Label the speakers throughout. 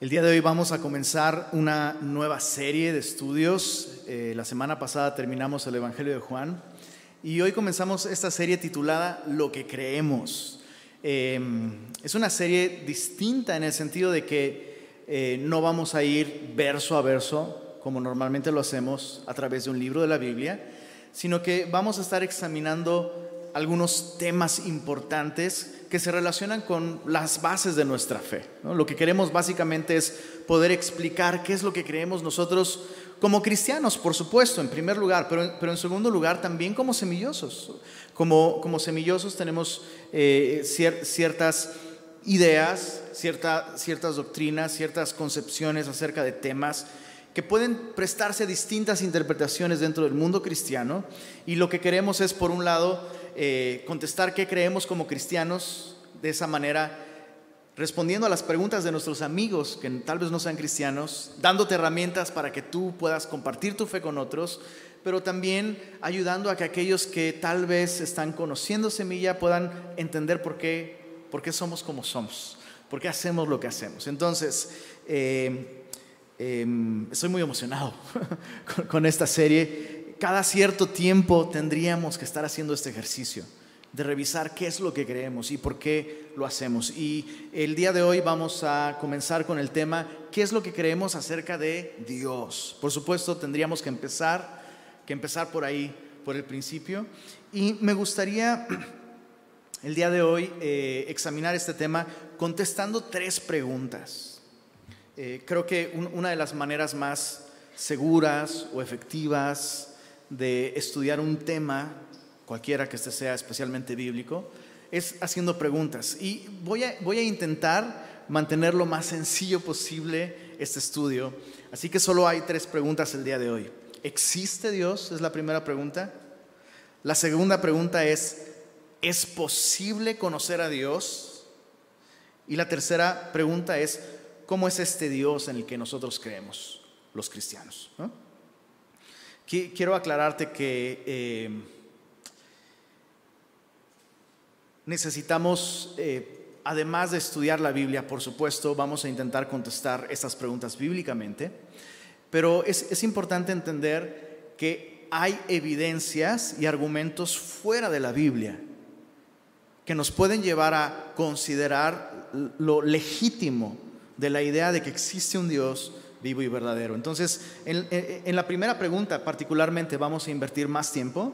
Speaker 1: El día de hoy vamos a comenzar una nueva serie de estudios. Eh, la semana pasada terminamos el Evangelio de Juan y hoy comenzamos esta serie titulada Lo que creemos. Em, es una serie distinta en el sentido de que eh, no vamos a ir verso a verso como normalmente lo hacemos a través de un libro de la Biblia, sino que vamos a estar examinando algunos temas importantes que se relacionan con las bases de nuestra fe. Lo que queremos básicamente es poder explicar qué es lo que creemos nosotros como cristianos, por supuesto, en primer lugar, pero, pero en segundo lugar también como semillosos. Como, como semillosos tenemos eh, ciertas ideas, ciertas doctrinas, ciertas concepciones acerca de temas que pueden prestarse a distintas interpretaciones dentro del mundo cristiano. Y lo que queremos es, por un lado, eh, contestar qué creemos como cristianos, de esa manera respondiendo a las preguntas de nuestros amigos que tal vez no sean cristianos, dándote herramientas para que tú puedas compartir tu fe con otros, pero también ayudando a que aquellos que tal vez están conociendo semilla puedan entender por qué, por qué somos como somos, por qué hacemos lo que hacemos. Entonces, eh, em, estoy muy emocionado con esta serie cada cierto tiempo tendríamos que estar haciendo este ejercicio de revisar qué es lo que creemos y por qué lo hacemos. Y el día de hoy vamos a comenzar con el tema, ¿qué es lo que creemos acerca de Dios? Por supuesto, tendríamos que empezar, que empezar por ahí, por el principio. Y me gustaría el día de hoy eh, examinar este tema contestando tres preguntas. Eh, creo que una de las maneras más seguras o efectivas de estudiar un tema, cualquiera que este sea especialmente bíblico, es haciendo preguntas. Y voy a, voy a intentar mantener lo más sencillo posible este estudio. Así que solo hay tres preguntas el día de hoy. ¿Existe Dios? Es la primera pregunta. La segunda pregunta es, ¿es posible conocer a Dios? Y la tercera pregunta es, ¿cómo es este Dios en el que nosotros creemos, los cristianos? Quiero aclararte que eh, necesitamos, eh, además de estudiar la Biblia, por supuesto, vamos a intentar contestar estas preguntas bíblicamente, pero es, es importante entender que hay evidencias y argumentos fuera de la Biblia que nos pueden llevar a considerar lo legítimo de la idea de que existe un Dios vivo y verdadero. Entonces, en, la primera pregunta particularmente vamos a invertir más tiempo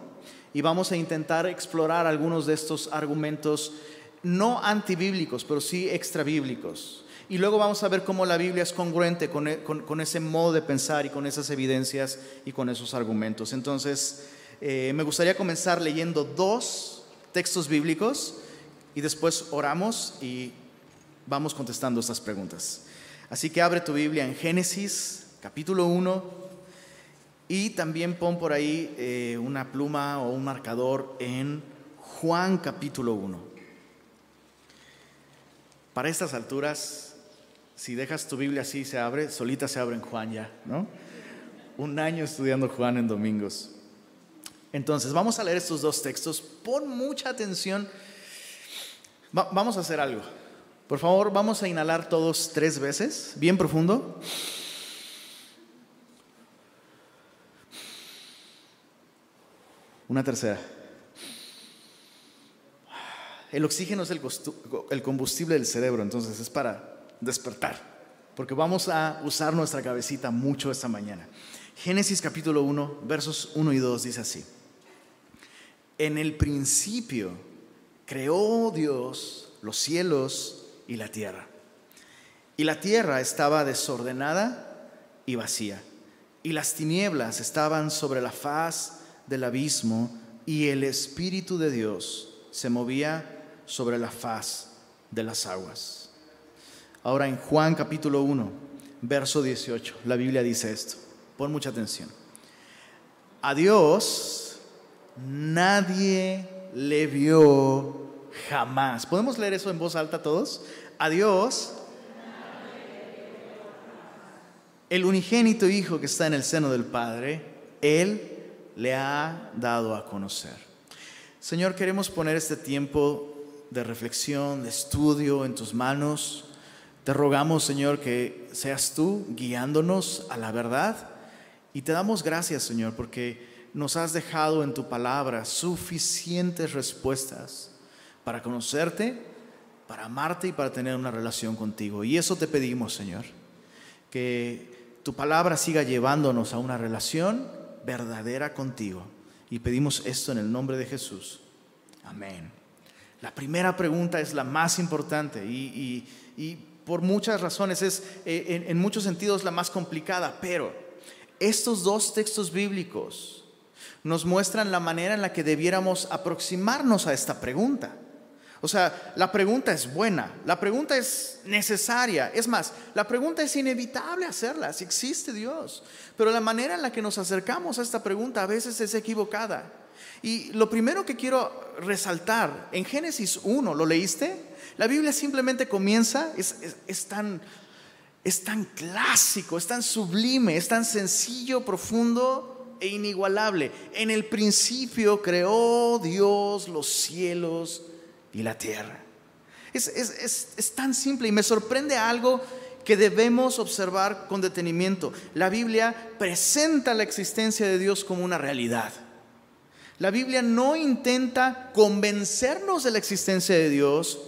Speaker 1: y vamos a intentar explorar algunos de estos argumentos no antibíblicos, pero sí extrabíblicos. Y luego vamos a ver cómo la Biblia es congruente con, e, ese modo de pensar y con esas evidencias y con esos argumentos. Entonces, eh, me gustaría comenzar leyendo dos textos bíblicos y después oramos y vamos contestando estas preguntas. Así que abre tu Biblia en Génesis, capítulo 1, y también pon por ahí eh, una pluma o un marcador en Juan, capítulo 1. Para estas alturas, si dejas tu Biblia así, se abre, solita se abre en Juan ya, ¿no? Un año estudiando Juan en domingos. Entonces, vamos a leer estos dos textos. Pon mucha atención. vamos a hacer algo. Por favor, vamos a inhalar todos tres veces, bien profundo. Una tercera. El oxígeno es el combustible del cerebro, entonces es para despertar, porque vamos a usar nuestra cabecita mucho esta mañana. Génesis capítulo 1, versos 1 y 2 dice así. En el principio creó Dios los cielos y la tierra. Y la tierra estaba desordenada y vacía, y las tinieblas estaban sobre la faz del abismo, y el Espíritu de Dios se movía sobre la faz de las aguas. Ahora en Juan capítulo 1, verso 18, la Biblia dice esto. Pon mucha atención. A Dios nadie le vio jamás. ¿Podemos leer eso en voz alta todos? A Dios, el unigénito Hijo que está en el seno del Padre, Él le ha dado a conocer. Señor, queremos poner este tiempo de reflexión, de estudio en tus manos. Te rogamos, Señor, que seas tú guiándonos a la verdad y te damos gracias, Señor, porque nos has dejado en tu palabra suficientes respuestas para conocerte, para amarte y para tener una relación contigo. Y eso te pedimos, Señor, que tu palabra siga llevándonos a una relación verdadera contigo. Y pedimos esto en el nombre de Jesús. Amén. La primera pregunta es la más importante y, por muchas razones es eh, en muchos sentidos la más complicada, pero estos dos textos bíblicos nos muestran la manera en la que debiéramos aproximarnos a esta pregunta. O sea, la pregunta es buena, la pregunta es necesaria, es más, la pregunta es inevitable hacerla, si existe Dios, pero la manera en la que nos acercamos a esta pregunta a veces es equivocada. Y lo primero que quiero resaltar, en Génesis 1, ¿lo leíste? La Biblia simplemente comienza, es, es tan es tan clásico, es tan sublime, es tan sencillo, profundo e inigualable. En el principio creó Dios los cielos y la tierra. Es, tan simple y me sorprende algo que debemos observar con detenimiento. La Biblia presenta la existencia de Dios como una realidad. La Biblia no intenta convencernos de la existencia de Dios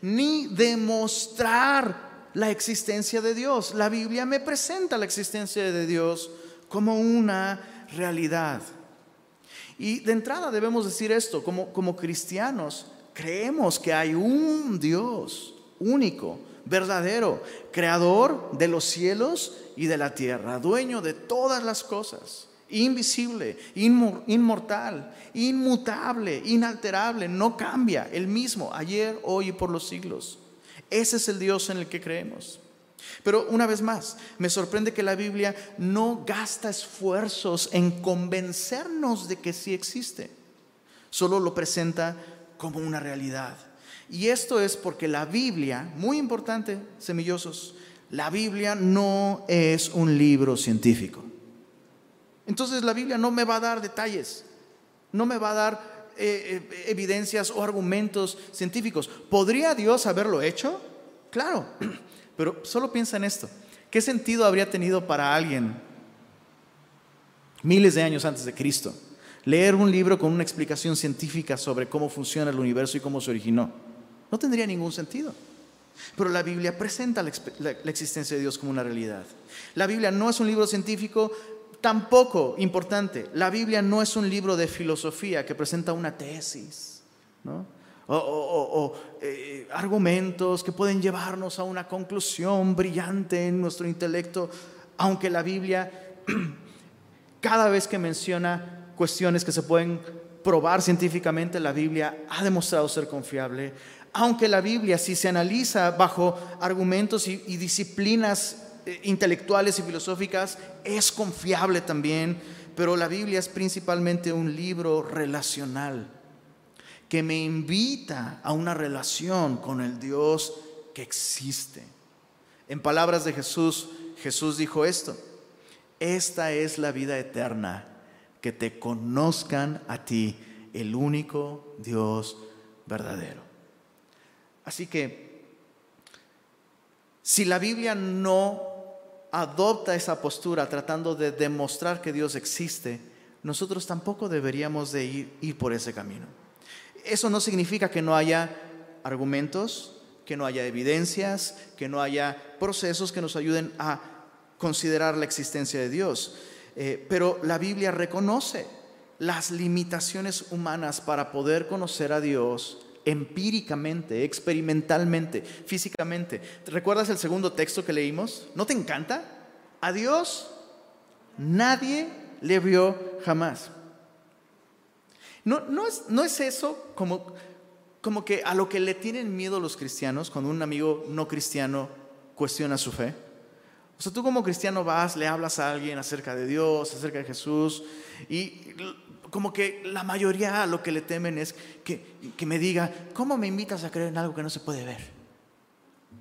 Speaker 1: ni demostrar la existencia de Dios. La Biblia me presenta la existencia de Dios como una realidad. Y de entrada debemos decir esto, como, como cristianos, creemos que hay un Dios único, verdadero, creador de los cielos y de la tierra, dueño de todas las cosas, invisible, inmortal, inmutable, inalterable, no cambia, el mismo, ayer, hoy y por los siglos. Ese es el Dios en el que creemos. Pero una vez más, me sorprende que la Biblia no gasta esfuerzos en convencernos de que sí existe. Solo lo presenta como una realidad. Y esto es porque la Biblia, muy importante, semillosos, la Biblia no es un libro científico. Entonces la Biblia no me va a dar detalles, no me va a dar eh, eh, evidencias o argumentos científicos. ¿Podría Dios haberlo hecho? Claro, pero solo piensa en esto. ¿Qué sentido habría tenido para alguien miles de años antes de Cristo leer un libro con una explicación científica sobre cómo funciona el universo y cómo se originó? No tendría ningún sentido. Pero la Biblia presenta la, existencia de Dios como una realidad. La Biblia no es un libro científico, Tampoco, importante, la Biblia no es un libro de filosofía que presenta una tesis, o, eh, argumentos que pueden llevarnos a una conclusión brillante en nuestro intelecto, aunque la Biblia, cada vez que menciona cuestiones que se pueden probar científicamente, la Biblia ha demostrado ser confiable, aunque la Biblia, si se analiza bajo argumentos y, disciplinas eh, intelectuales y filosóficas, es confiable también, pero la Biblia es principalmente un libro relacional que me invita a una relación con el Dios que existe. En palabras de Jesús, Jesús dijo esto, esta es la vida eterna, que te conozcan a ti, el único Dios verdadero. Así que, si la Biblia no adopta esa postura tratando de demostrar que Dios existe, nosotros tampoco deberíamos de ir, ir por ese camino. Eso no significa que no haya argumentos, que no haya evidencias, que no haya procesos que nos ayuden a considerar la existencia de Dios. Eh, pero la Biblia reconoce las limitaciones humanas para poder conocer a Dios empíricamente, experimentalmente, físicamente. ¿Recuerdas el segundo texto que leímos? ¿No te encanta? A Dios nadie le vio jamás. No, no, es, no es eso como, como que a lo que le tienen miedo los cristianos cuando un amigo no cristiano cuestiona su fe. O sea, tú como cristiano vas, le hablas a alguien acerca de Dios, acerca de Jesús, y como que la mayoría lo que le temen es que, me diga, ¿cómo me invitas a creer en algo que no se puede ver?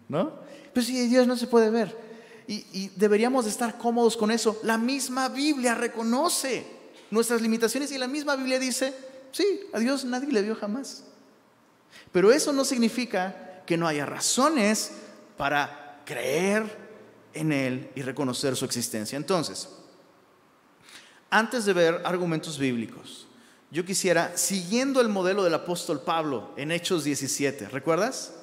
Speaker 1: ¿No? Pues si Dios no se puede ver. Y, y deberíamos estar cómodos con eso. La misma Biblia reconoce nuestras limitaciones y la misma Biblia dice, sí, a Dios nadie le vio jamás. Pero eso no significa que no haya razones para creer en Él y reconocer su existencia. Entonces, antes de ver argumentos bíblicos, yo quisiera, siguiendo el modelo del apóstol Pablo en Hechos 17, ¿recuerdas?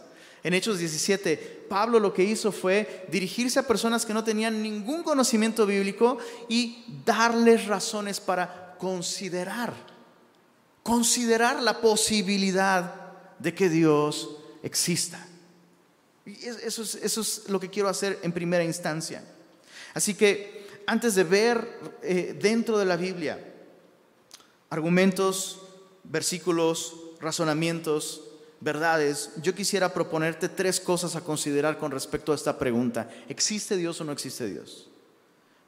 Speaker 1: En Hechos 17, Pablo lo que hizo fue dirigirse a personas que no tenían ningún conocimiento bíblico y darles razones para considerar, considerar la posibilidad de que Dios exista. Eso es, eso es lo que quiero hacer en primera instancia. Así que antes de ver eh, dentro de la Biblia argumentos, versículos, razonamientos, verdades, yo quisiera proponerte tres cosas a considerar con respecto a esta pregunta. ¿Existe Dios o no existe Dios?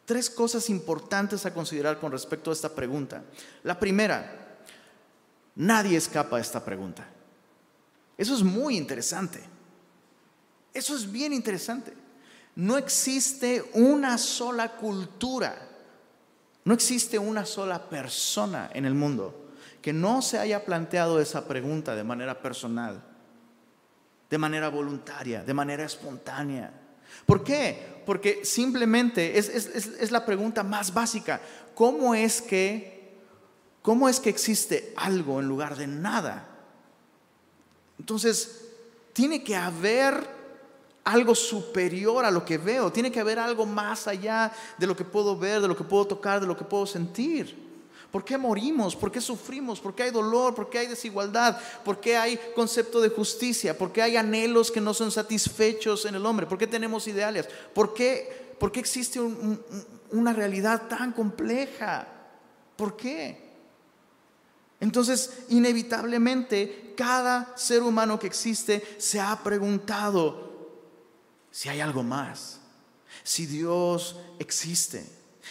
Speaker 1: Tres cosas importantes a considerar con respecto a esta pregunta. La primera, nadie escapa a esta pregunta. Eso es muy interesante. Eso es bien interesante. No existe una sola cultura, no existe una sola persona en el mundo que no se haya planteado esa pregunta de manera personal, de manera voluntaria, de manera espontánea. ¿Por qué? Porque simplemente es, es la pregunta más básica. ¿Cómo es que, cómo es que existe algo en lugar de nada? Entonces, tiene que haber algo superior a lo que veo, tiene que haber algo más allá de lo que puedo ver, de lo que puedo tocar, de lo que puedo sentir. ¿Por qué morimos? ¿Por qué sufrimos? ¿Por qué hay dolor? ¿Por qué hay desigualdad? ¿Por qué hay concepto de justicia? ¿Por qué hay anhelos que no son satisfechos en el hombre? ¿Por qué tenemos ideales? ¿Por qué, por qué existe una realidad tan compleja? ¿Por qué? Entonces, inevitablemente, cada ser humano que existe se ha preguntado, si hay algo más, si Dios existe.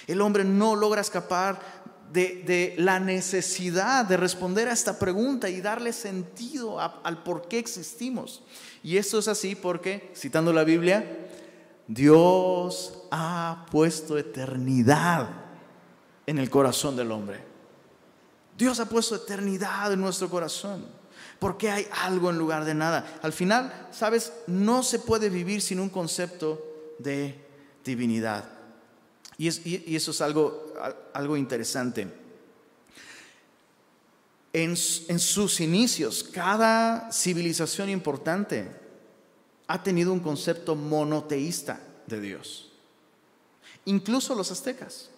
Speaker 1: El hombre no logra escapar de, la necesidad de responder a esta pregunta y darle sentido al por qué existimos. Y esto es así porque, citando la Biblia, Dios ha puesto eternidad en el corazón del hombre. Dios ha puesto eternidad en nuestro corazón porque hay algo en lugar de nada. Al final, sabes, no se puede vivir sin un concepto de divinidad. Y, eso es algo, algo interesante. En, en sus inicios, cada civilización importante ha tenido un concepto monoteísta de Dios. Incluso los aztecas.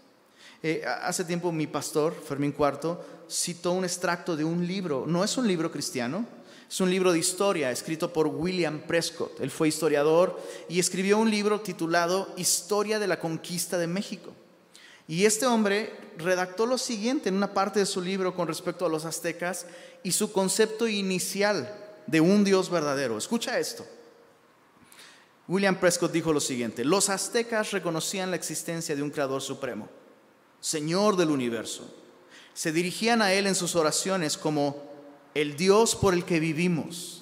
Speaker 1: Eh, hace tiempo mi pastor, Fermín Cuarto, citó un extracto de un libro, no es un libro cristiano, es un libro de historia escrito por William Prescott. Él fue historiador y escribió un libro titulado Historia de la Conquista de México. Y este hombre redactó lo siguiente en una parte de su libro con respecto a los aztecas y su concepto inicial de un Dios verdadero. Escucha esto. William Prescott dijo lo siguiente, los aztecas reconocían la existencia de un creador supremo Señor del universo. Se dirigían a Él en sus oraciones como el Dios por el que vivimos,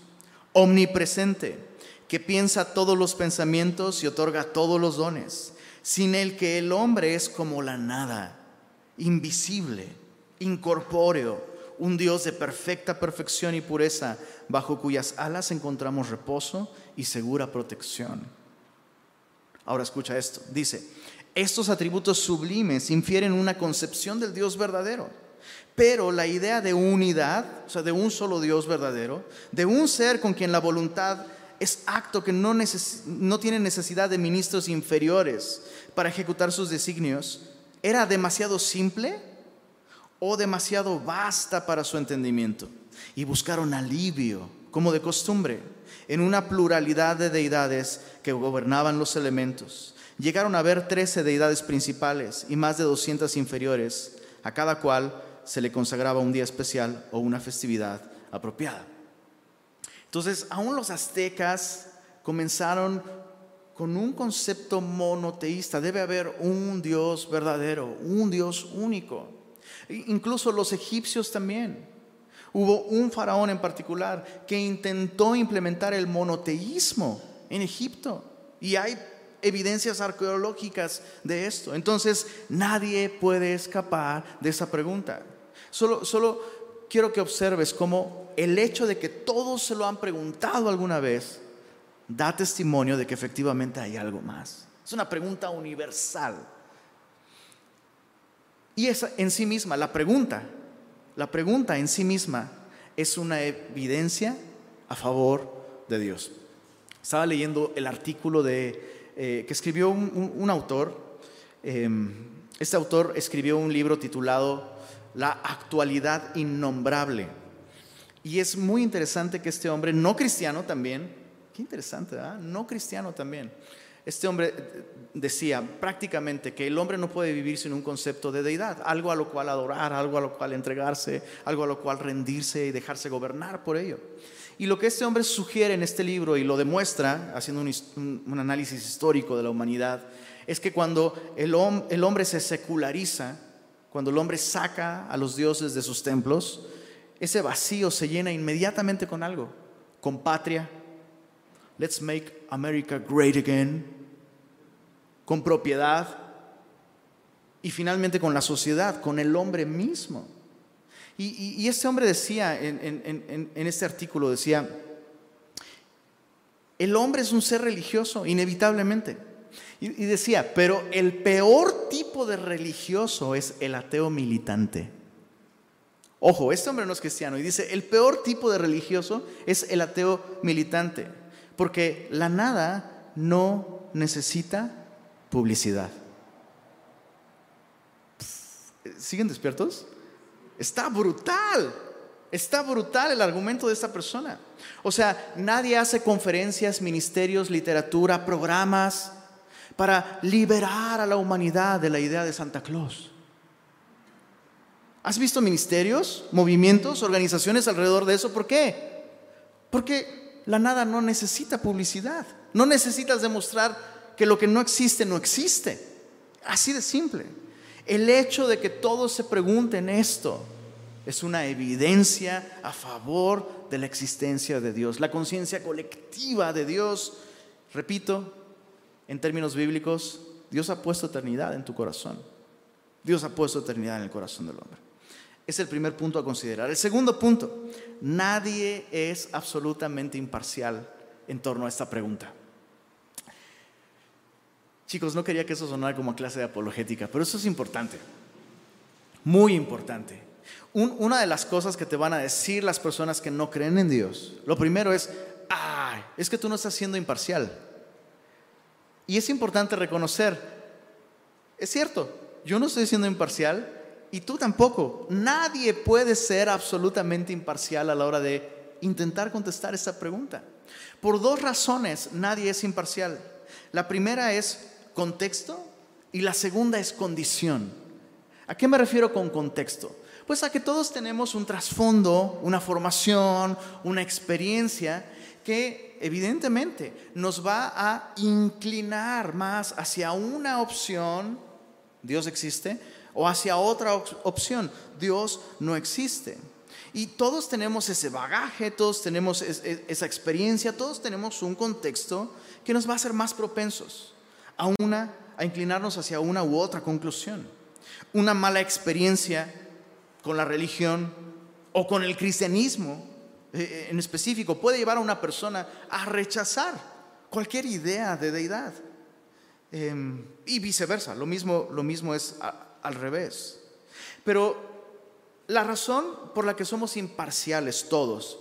Speaker 1: omnipresente, que piensa todos los pensamientos y otorga todos los dones, sin el que el hombre es como la nada, invisible, incorpóreo, un Dios de perfecta perfección y pureza, bajo cuyas alas encontramos reposo y segura protección. Ahora escucha esto, dice, estos atributos sublimes infieren una concepción del Dios verdadero. Pero la idea de unidad, o sea, de un solo Dios verdadero, de un ser con quien la voluntad es acto que no, tiene necesidad de ministros inferiores para ejecutar sus designios, era demasiado simple o demasiado vasta para su entendimiento. Y buscaron alivio, como de costumbre, en una pluralidad de deidades que gobernaban los elementos Llegaron a haber 13 deidades principales y más de 200 inferiores, a cada cual se le consagraba un día especial o una festividad apropiada. Entonces, aún los aztecas comenzaron con un concepto monoteísta. Debe haber un Dios verdadero, un Dios único. Incluso los egipcios también. Hubo un faraón en particular que intentó implementar el monoteísmo en Egipto. Y hay evidencias arqueológicas de esto. Entonces, nadie puede escapar de esa pregunta. Solo, solo quiero que observes cómo el hecho de que todos se lo han preguntado alguna vez da testimonio de que efectivamente hay algo más. Es una pregunta universal. Y esa en sí misma, la pregunta, la pregunta en sí misma es una evidencia a favor de Dios. Estaba leyendo el artículo de, eh, que escribió un, autor. Em, este autor escribió un libro titulado La actualidad innombrable. Y es muy interesante que este hombre, no cristiano también, qué interesante, ¿verdad? No cristiano también, este hombre decía prácticamente que el hombre no puede vivir sin un concepto de deidad, algo a lo cual adorar, algo a lo cual entregarse, algo a lo cual rendirse y dejarse gobernar por ello. Y lo que este hombre sugiere en este libro y lo demuestra haciendo un, análisis histórico de la humanidad, es que cuando el, el hombre se seculariza, cuando el hombre saca a los dioses de sus templos, ese vacío se llena inmediatamente con algo, con patria, let's make America great again, con propiedad. Y finalmente con la sociedad, con el hombre mismo. Y, este hombre decía en, este artículo, decía, el hombre es un ser religioso, inevitablemente. Y, y decía, pero el peor tipo de religioso es el ateo militante. Ojo, este hombre no es cristiano y dice, el peor tipo de religioso es el ateo militante, porque la nada no necesita publicidad. ¿Siguen despiertos? Está brutal. Está brutal el argumento de esta persona. O sea, nadie hace conferencias, ministerios, literatura, programas para liberar a la humanidad de la idea de Santa Claus. ¿Has visto ministerios, movimientos, organizaciones alrededor de eso? ¿Por qué? Porque la nada no necesita publicidad. No necesitas demostrar que lo que no existe no existe. Así de simple. El hecho de que todos se pregunten esto es una evidencia a favor de la existencia de Dios. La conciencia colectiva de Dios, repito, en términos bíblicos, Dios ha puesto eternidad en tu corazón. Dios ha puesto eternidad en el corazón del hombre. Es el primer punto a considerar. El segundo punto, nadie es absolutamente imparcial en torno a esta pregunta. Chicos, no quería que eso sonara como clase de apologética, pero eso es importante. Muy importante. una de las cosas que te van a decir las personas que no creen en Dios, lo primero es, ay, es que tú no estás siendo imparcial. Y es importante reconocer, es cierto, yo no estoy siendo imparcial y tú tampoco. Nadie puede ser absolutamente imparcial a la hora de intentar contestar esta pregunta. Por dos razones nadie es imparcial. La primera es contexto y la segunda es condición. ¿A qué me refiero con contexto? Pues a que todos tenemos un trasfondo, una formación, una experiencia que evidentemente nos va a inclinar más hacia una opción, Dios existe, o hacia otra opción, Dios no existe. Y todos tenemos ese bagaje, todos tenemos esa experiencia, todos tenemos un contexto que nos va a hacer más propensos a una a inclinarnos hacia una u otra conclusión. Una mala experiencia con la religión o con el cristianismo eh, eh, en específico puede llevar a una persona a rechazar cualquier idea de deidad. Em, y viceversa, lo mismo, lo mismo es al revés. Pero la razón por la que somos imparciales todos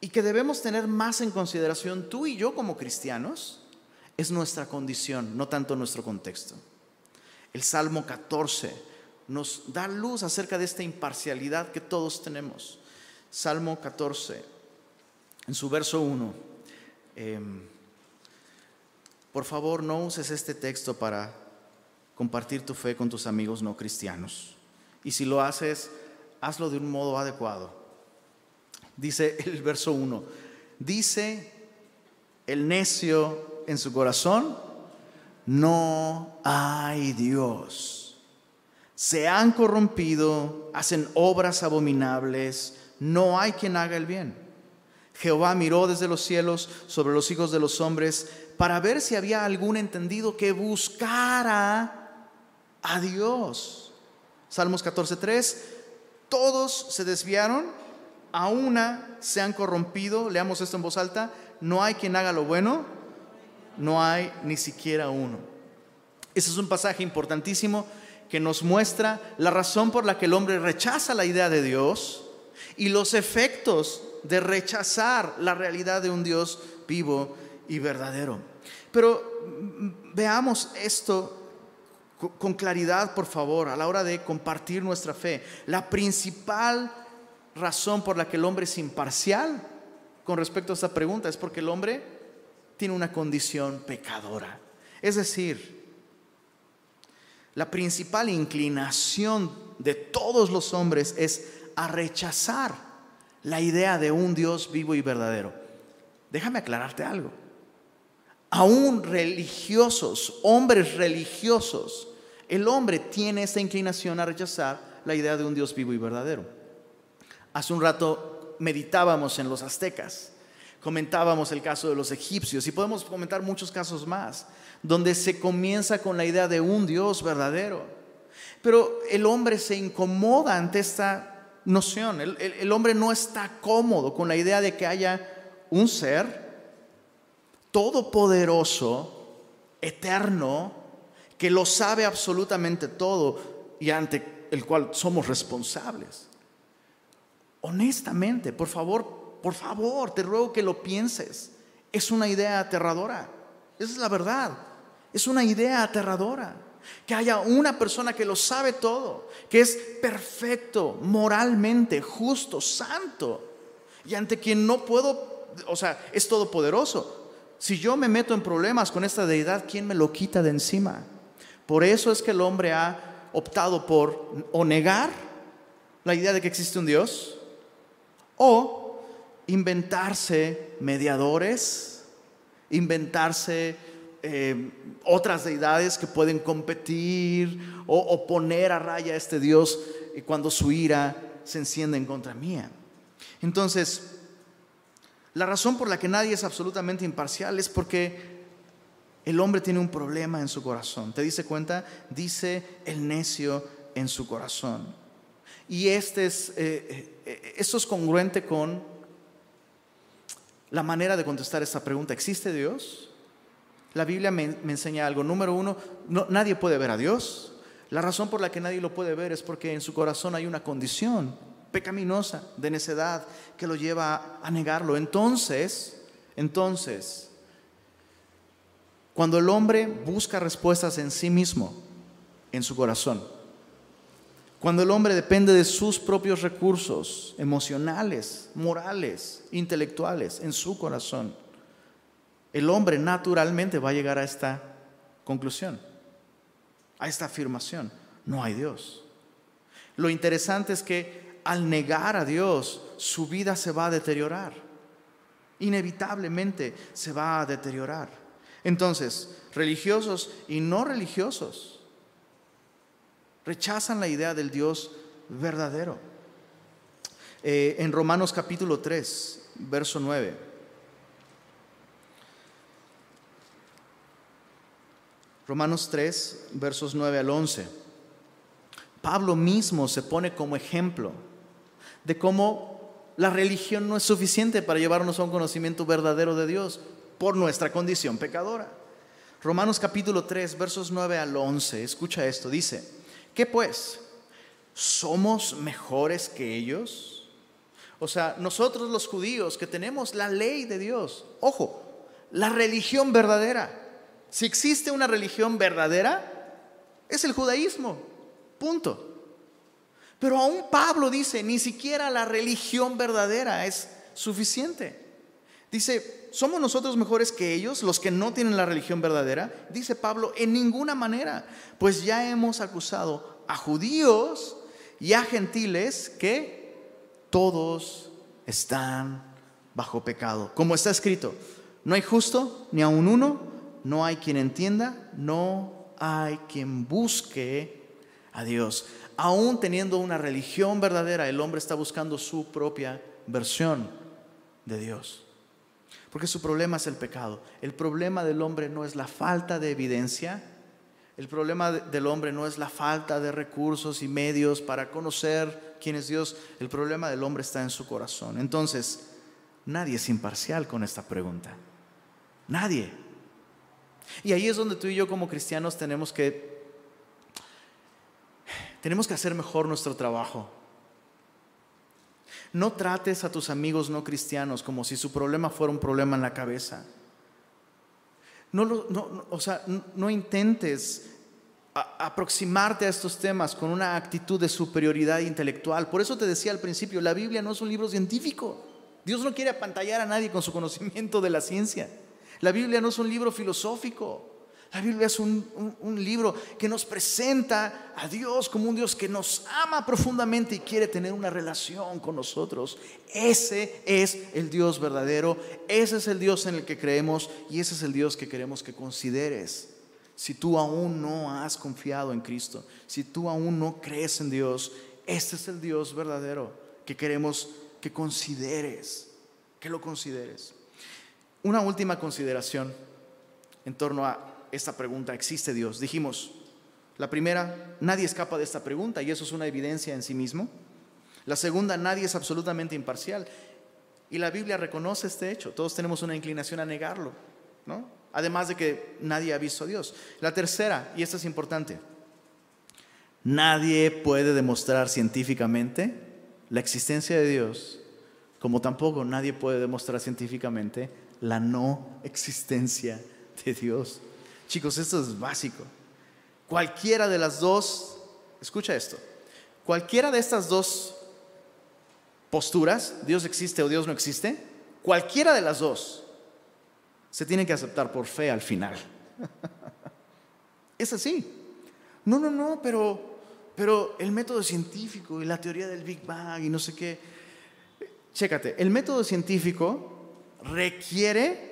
Speaker 1: y que debemos tener más en consideración tú y yo como cristianos es nuestra condición, no tanto nuestro contexto. El Salmo 14 nos da luz acerca de esta imparcialidad que todos tenemos. Salmo 14, en su verso 1. Em, por favor, no uses este texto para compartir tu fe con tus amigos no cristianos. Y si lo haces, hazlo de un modo adecuado. Dice el verso 1, dice el necio en su corazón, no hay Dios. Se han corrompido, hacen obras abominables, no hay quien haga el bien. Jehová miró desde los cielos sobre los hijos de los hombres para ver si había algún entendido que buscara a Dios. Salmos 14:3, todos se desviaron, a una se han corrompido, leamos esto en voz alta, no hay quien haga lo bueno, no hay ni siquiera uno. Ese es un pasaje importantísimo que nos muestra la razón por la que el hombre rechaza la idea de Dios y los efectos de rechazar la realidad de un Dios vivo y verdadero. Pero mm, veamos esto con claridad, por favor, a la hora de compartir nuestra fe. La principal razón por la que el hombre es imparcial con respecto a esta pregunta es porque el hombre tiene una condición pecadora. Es decir, la principal inclinación de todos los hombres es a rechazar la idea de un Dios vivo y verdadero. Déjame aclararte algo. Aún religiosos, hombres religiosos, el hombre tiene esta inclinación a rechazar la idea de un Dios vivo y verdadero. Hace un rato meditábamos en los aztecas, comentábamos el caso de los egipcios y podemos comentar muchos casos más, donde se comienza con la idea de un Dios verdadero. Pero el hombre se incomoda ante esta noción, el, hombre no está cómodo con la idea de que haya un ser todopoderoso, eterno, que lo sabe absolutamente todo y ante el cual somos responsables. Honestamente, por favor, por favor, te ruego que lo pienses. Es una idea aterradora. Esa es la verdad. Es una idea aterradora. Que haya una persona que lo sabe todo, que es perfecto, moralmente, justo, santo, y ante quien no puedo, o sea, es todopoderoso. Si yo me meto en problemas con esta deidad, ¿quién me lo quita de encima? Por eso es que el hombre ha optado por o negar la idea de que existe un Dios o inventarse mediadores, inventarse eh, otras deidades que pueden competir o, poner a raya a este Dios cuando su ira se enciende en contra mía. Entonces, la razón por la que nadie es absolutamente imparcial es porque el hombre tiene un problema en su corazón. ¿Te dice cuenta? Dice el necio en su corazón. Y este es, eh, eh, esto es congruente con la manera de contestar esta pregunta. ¿Existe Dios? La Biblia me, enseña algo. Número uno, nadie puede ver a Dios. La razón por la que nadie lo puede ver es porque en su corazón hay una condición pecaminosa de necedad que lo lleva a negarlo. Entonces, entonces, cuando el hombre busca respuestas en sí mismo, en su corazón, cuando el hombre depende de sus propios recursos emocionales, morales, intelectuales, en su corazón, el hombre naturalmente va a llegar a esta conclusión, a esta afirmación. No hay Dios. Lo interesante es que al negar a Dios, su vida se va a deteriorar. Inevitablemente se va a deteriorar. Entonces, religiosos y no religiosos rechazan la idea del Dios verdadero. Eh, en Romanos capítulo 3, verso 9. Romanos 3, versos 9 al 11. Pablo mismo se pone como ejemplo de cómo la religión no es suficiente para llevarnos a un conocimiento verdadero de Dios por nuestra condición pecadora. Romanos capítulo 3, versos 9 al 11, escucha esto, dice, ¿qué pues? ¿Somos mejores que ellos? O sea, nosotros los judíos que tenemos la ley de Dios, ojo, la religión verdadera. Si existe una religión verdadera, es el judaísmo, punto. Pero aún Pablo dice, ni siquiera la religión verdadera es suficiente. Dice, ¿somos nosotros mejores que ellos, los que no tienen la religión verdadera? Dice Pablo, en ninguna manera, pues ya hemos acusado a judíos y a gentiles que todos están bajo pecado. Como está escrito, no hay justo ni aun uno, no hay quien entienda, no hay quien busque a Dios. Aún teniendo una religión verdadera, el hombre está buscando su propia versión de Dios. Porque su problema es el pecado. El problema del hombre no es la falta de evidencia. El problema del hombre no es la falta de recursos y medios para conocer quién es Dios. El problema del hombre está en su corazón. Entonces, nadie es imparcial con esta pregunta. Nadie. Y ahí es donde tú y yo como cristianos tenemos que tenemos que hacer mejor nuestro trabajo. No trates a tus amigos no cristianos como si su problema fuera un problema en la cabeza. No, no, o sea, no intentes aproximarte a estos temas con una actitud de superioridad intelectual. Por eso te decía al principio, la Biblia no es un libro científico. Dios no quiere apantallar a nadie con su conocimiento de la ciencia. La Biblia no es un libro filosófico. La Biblia es un, libro que nos presenta a Dios como un Dios que nos ama profundamente y quiere tener una relación con nosotros. Ese es el Dios verdadero, ese es el Dios en el que creemos y ese es el Dios que queremos que consideres. Si tú aún no has confiado en Cristo, si tú aún no crees en Dios, este es el Dios verdadero que queremos que consideres, que lo consideres. Una última consideración en torno a esta pregunta, ¿existe Dios? Dijimos, la primera, nadie escapa de esta pregunta y eso es una evidencia en sí mismo. La segunda, nadie es absolutamente imparcial. Y la Biblia reconoce este hecho. Todos tenemos una inclinación a negarlo, ¿no? Además de que nadie ha visto a Dios. La tercera, y esta es importante, nadie puede demostrar científicamente la existencia de Dios, como tampoco nadie puede demostrar científicamente la no existencia de Dios. Chicos, esto es básico. Cualquiera de las dos, escucha esto, cualquiera de estas dos posturas, Dios existe o Dios no existe, cualquiera de las dos se tiene que aceptar por fe al final. es así. No, no, no, pero, pero el método científico y la teoría del Big Bang y no sé qué. Chécate, el método científico requiere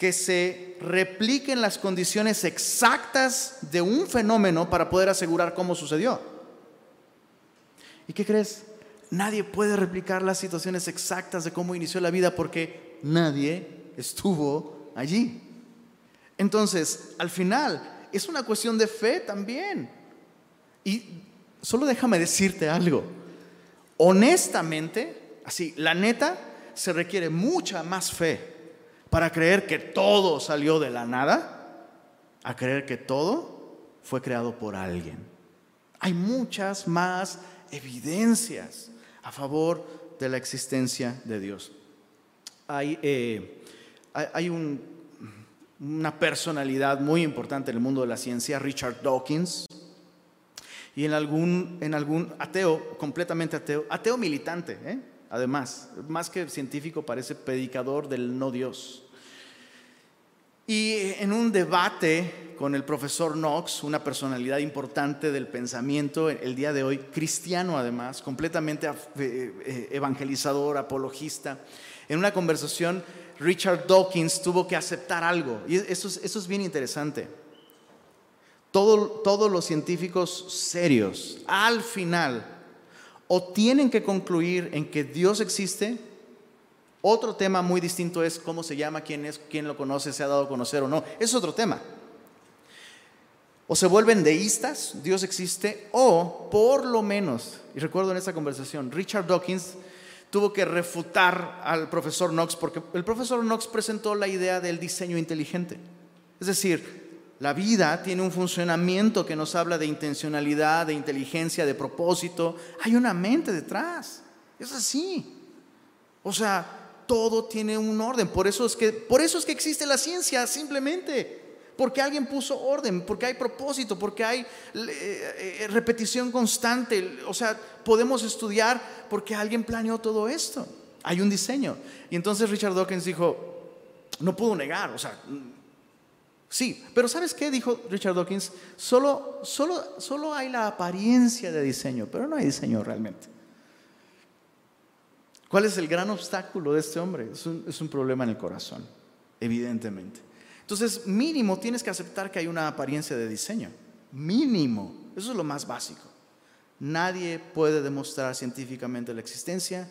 Speaker 1: que se repliquen las condiciones exactas de un fenómeno para poder asegurar cómo sucedió. ¿Y qué crees? Nadie puede replicar las situaciones exactas de cómo inició la vida porque nadie estuvo allí. Entonces, al final, es una cuestión de fe también. Y solo déjame decirte algo. Honestamente, así, la neta, se requiere mucha más fe para creer que todo salió de la nada a creer que todo fue creado por alguien. Hay muchas más evidencias a favor de la existencia de Dios. Hay, eh, una personalidad muy importante en el mundo de la ciencia, Richard Dawkins, y en algún, en algún ateo, completamente ateo, ateo militante, ¿eh? Además, más que científico, parece predicador del no Dios. Y en un debate con el profesor Knox, una personalidad importante del pensamiento el día de hoy, cristiano además, completamente eh, eh, evangelizador, apologista, en una conversación Richard Dawkins tuvo que aceptar algo, y eso es, eso es bien interesante. todos los científicos serios, al final, o tienen que concluir en que Dios existe. Otro tema muy distinto es cómo se llama, quién es, quién lo conoce, se ha dado a conocer o no. Es otro tema. O se vuelven deístas, Dios existe, o por lo menos, y recuerdo en esta conversación, Richard Dawkins tuvo que refutar al profesor Knox porque el profesor Knox presentó la idea del diseño inteligente. Es decir, la vida tiene un funcionamiento que nos habla de intencionalidad, de inteligencia, de propósito. Hay una mente detrás. Es así. O sea, todo tiene un orden. Por eso es que, por eso es que existe la ciencia, simplemente. Porque alguien puso orden, porque hay propósito, porque hay eh, eh, repetición constante. O sea, podemos estudiar porque alguien planeó todo esto. Hay un diseño. Y entonces Richard Dawkins dijo, no pudo negar, o sea, Sí, pero ¿sabes qué? Dijo Richard Dawkins, solo, solo, solo hay la apariencia de diseño, pero no hay diseño realmente. ¿Cuál es el gran obstáculo de este hombre? Es un, es un problema en el corazón, evidentemente. Entonces, mínimo tienes que aceptar que hay una apariencia de diseño. Mínimo. Eso es lo más básico. Nadie puede demostrar científicamente la existencia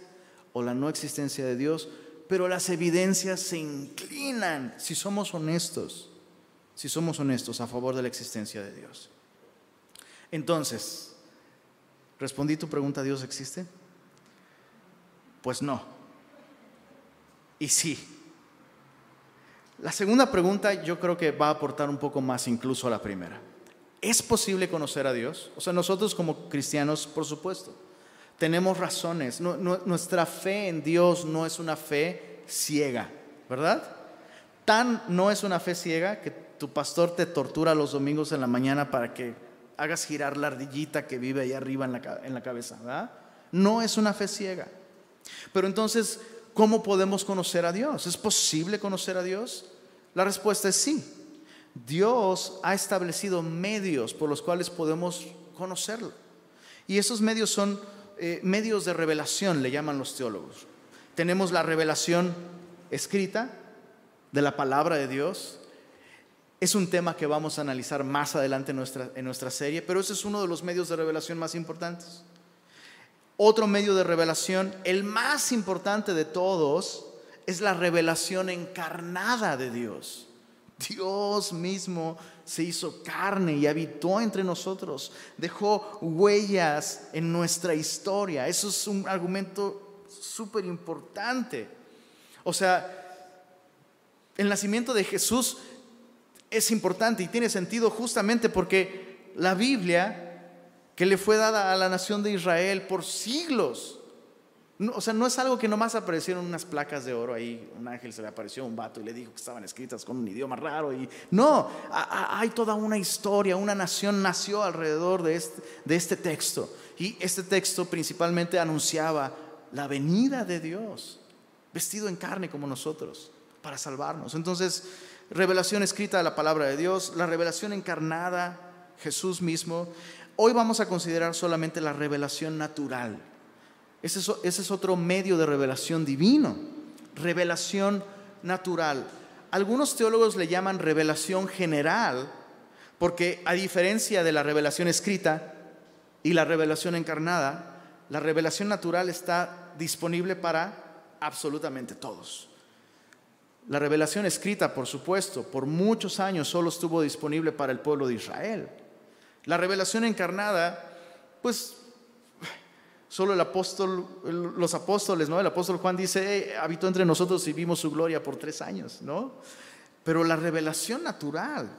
Speaker 1: o la no existencia de Dios, pero las evidencias se inclinan, si somos honestos, si somos honestos, a favor de la existencia de Dios. Entonces, ¿Respondí tu pregunta, ¿Dios existe? Pues no. Y sí. La segunda pregunta yo creo que va a aportar un poco más incluso a la primera. ¿Es posible conocer a Dios? O sea, nosotros como cristianos, por supuesto, tenemos razones. nuestra fe en Dios no es una fe ciega, ¿verdad? Tan no es una fe ciega que tu pastor te tortura los domingos en la mañana para que hagas girar la ardillita que vive ahí arriba en la, en la cabeza, ¿verdad? No es una fe ciega. Pero entonces, ¿cómo podemos conocer a Dios? ¿Es posible conocer a Dios? La respuesta es sí. Dios ha establecido medios por los cuales podemos conocerlo. Y esos medios son eh, medios de revelación, le llaman los teólogos. Tenemos la revelación escrita de la palabra de Dios. Es un tema que vamos a analizar más adelante en nuestra, en nuestra serie, pero ese es uno de los medios de revelación más importantes. Otro medio de revelación, el más importante de todos, es la revelación encarnada de Dios. Dios mismo se hizo carne y habitó entre nosotros, dejó huellas en nuestra historia. Eso es un argumento súper importante. O sea, el nacimiento de Jesús es importante y tiene sentido justamente porque la Biblia que le fue dada a la nación de Israel por siglos. o sea, no es algo que nomás aparecieron unas placas de oro ahí, un ángel se le apareció un vato y le dijo que estaban escritas con un idioma raro. Y, no, hay toda una historia, una nación nació alrededor de este, de este texto. Y este texto principalmente anunciaba la venida de Dios, vestido en carne como nosotros, para salvarnos. Entonces, revelación escrita de la palabra de Dios, la revelación encarnada, Jesús mismo, Hoy vamos a considerar solamente la revelación natural. Ese es, otro medio de revelación divino, revelación natural. Algunos teólogos le llaman revelación general, porque a diferencia de la revelación escrita y la revelación encarnada, la revelación natural está disponible para absolutamente todos. La revelación escrita, por supuesto, por muchos años solo estuvo disponible para el pueblo de Israel. La revelación encarnada, pues solo el apóstol, los apóstoles, ¿no? El apóstol Juan dice, habitó entre nosotros y vimos su gloria por tres años, ¿no? Pero la revelación natural